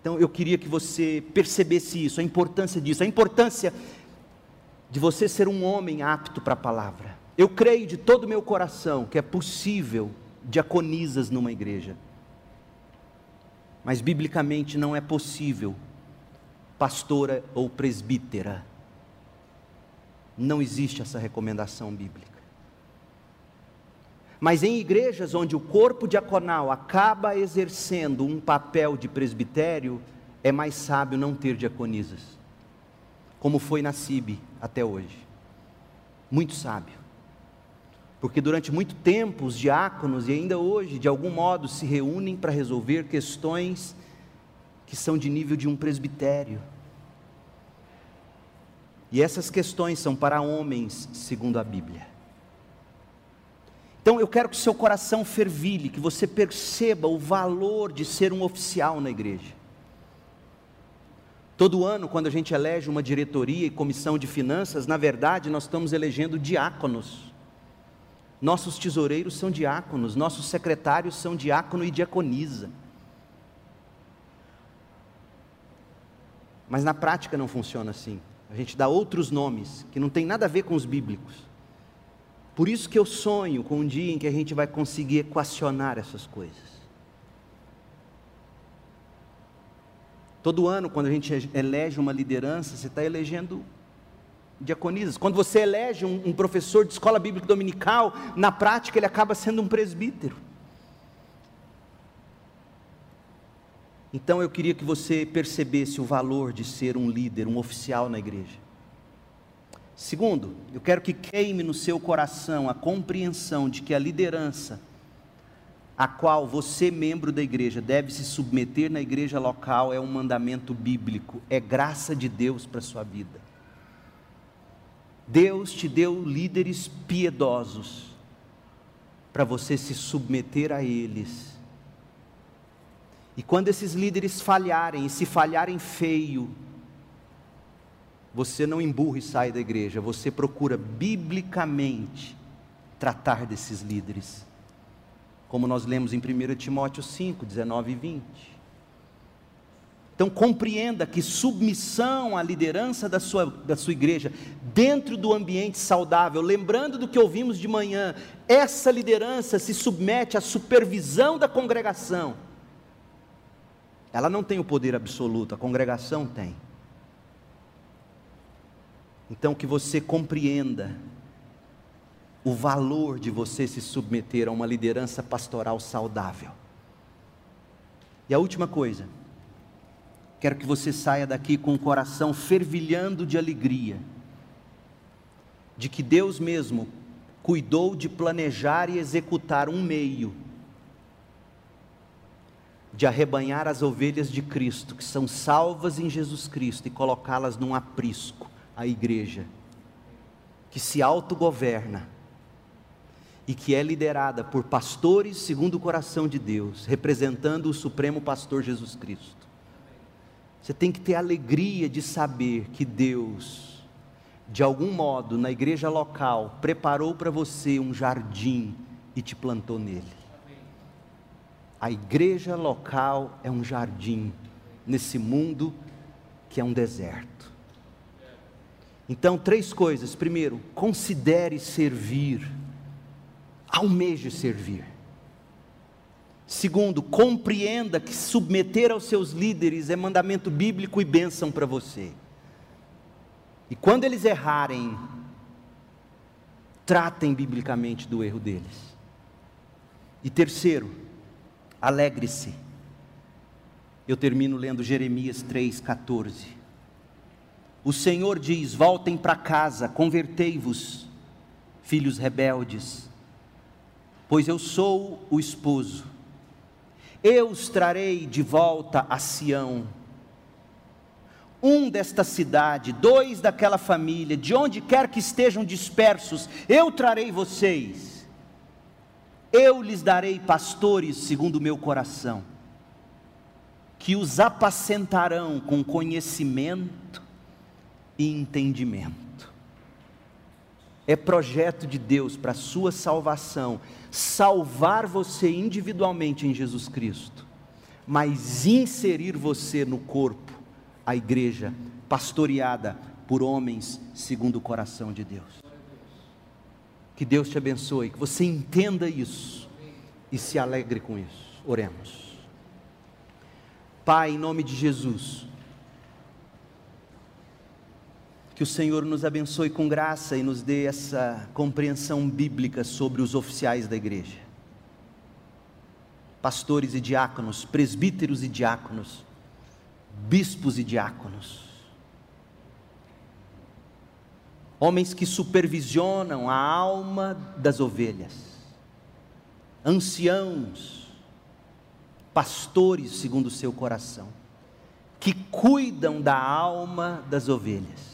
Então eu queria que você percebesse isso, a importância disso, a importância de você ser um homem apto para a palavra. Eu creio de todo o meu coração que é possível diaconisas numa igreja. Mas biblicamente não é possível pastora ou presbítera. Não existe essa recomendação bíblica. Mas em igrejas onde o corpo diaconal acaba exercendo um papel de presbitério, é mais sábio não ter diaconisas como foi na CIB até hoje. Muito sábio. Porque durante muito tempo os diáconos, e ainda hoje, de algum modo, se reúnem para resolver questões que são de nível de um presbitério. E essas questões são para homens, segundo a Bíblia. Então eu quero que seu coração fervilhe, que você perceba o valor de ser um oficial na igreja. Todo ano, quando a gente elege uma diretoria e comissão de finanças, na verdade, nós estamos elegendo diáconos. Nossos tesoureiros são diáconos, nossos secretários são diácono e diaconisa. Mas na prática não funciona assim. A gente dá outros nomes que não tem nada a ver com os bíblicos. Por isso que eu sonho com um dia em que a gente vai conseguir equacionar essas coisas. Todo ano, quando a gente elege uma liderança, você está elegendo diaconisas. Quando você elege um, um, professor de escola bíblica dominical, na prática ele acaba sendo um presbítero. Então eu queria que você percebesse o valor de ser um líder, um oficial na igreja. Segundo, eu quero que queime no seu coração a compreensão de que a liderança a qual você, membro da igreja, deve se submeter na igreja local é um mandamento bíblico, é graça de Deus para a sua vida. Deus te deu líderes piedosos para você se submeter a eles. E quando esses líderes falharem, e se falharem feio, você não emburra e sai da igreja, você procura biblicamente tratar desses líderes como nós lemos em 1 Timóteo 5, 19 e 20. Então compreenda que submissão à liderança da sua, da sua igreja, dentro do ambiente saudável, lembrando do que ouvimos de manhã, essa liderança se submete à supervisão da congregação. Ela não tem o poder absoluto, a congregação tem. Então que você compreenda o valor de você se submeter a uma liderança pastoral saudável. E a última coisa, quero que você saia daqui com o coração fervilhando de alegria, de que Deus mesmo cuidou de planejar e executar um meio de arrebanhar as ovelhas de Cristo, que são salvas em Jesus Cristo, e colocá-las num aprisco, a igreja, que se autogoverna e que é liderada por pastores segundo o coração de Deus, representando o Supremo Pastor Jesus Cristo. Você tem que ter alegria de saber que Deus, de algum modo, na igreja local, preparou para você um jardim e te plantou nele. A igreja local é um jardim nesse mundo que é um deserto. Então, três coisas. Primeiro, considere servir almeje servir. Segundo, compreenda que submeter aos seus líderes é mandamento bíblico e bênção para você. E quando eles errarem, tratem biblicamente do erro deles. E terceiro, alegre-se. Eu termino lendo Jeremias 3,14. O Senhor diz: Voltem para casa, convertei-vos, filhos rebeldes pois eu sou o esposo. Eu os trarei de volta a Sião. um desta cidade, dois daquela família, de onde quer que estejam dispersos, eu trarei vocês. Eu lhes darei pastores segundo o meu coração, que os apacentarão com conhecimento e entendimento. É projeto de Deus para a sua salvação, salvar você individualmente em Jesus Cristo, mas inserir você no corpo a igreja pastoreada por homens segundo o coração de Deus. Que Deus te abençoe, que você entenda isso e se alegre com isso. Oremos. Pai, em nome de Jesus, que o Senhor nos abençoe com graça e nos dê essa compreensão bíblica sobre os oficiais da igreja. Pastores e diáconos, presbíteros e diáconos, bispos e diáconos, homens que supervisionam a alma das ovelhas, anciãos, pastores segundo o seu coração, que cuidam da alma das ovelhas,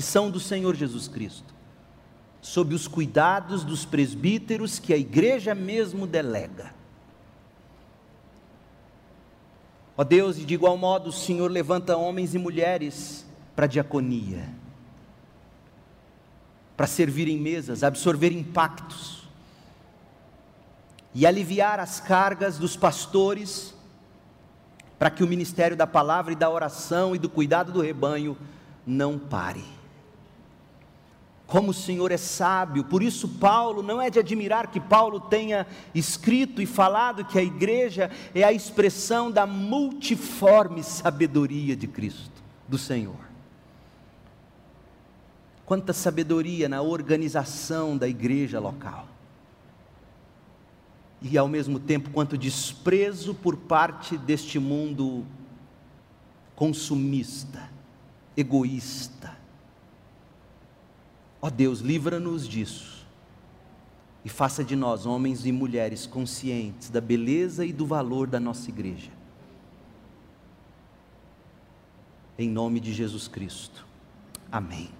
que são do Senhor Jesus Cristo, sob os cuidados dos presbíteros que a igreja mesmo delega. Ó Deus, e de igual modo o Senhor levanta homens e mulheres para a diaconia, para servir em mesas, absorver impactos e aliviar as cargas dos pastores, para que o ministério da palavra e da oração e do cuidado do rebanho não pare como o Senhor é sábio. Por isso, Paulo, não é de admirar que Paulo tenha escrito e falado que a igreja é a expressão da multiforme sabedoria de Cristo, do Senhor. Quanta sabedoria na organização da igreja local. E ao mesmo tempo, quanto desprezo por parte deste mundo consumista, egoísta Ó oh Deus, livra-nos disso. E faça de nós homens e mulheres conscientes da beleza e do valor da nossa igreja. Em nome de Jesus Cristo. Amém.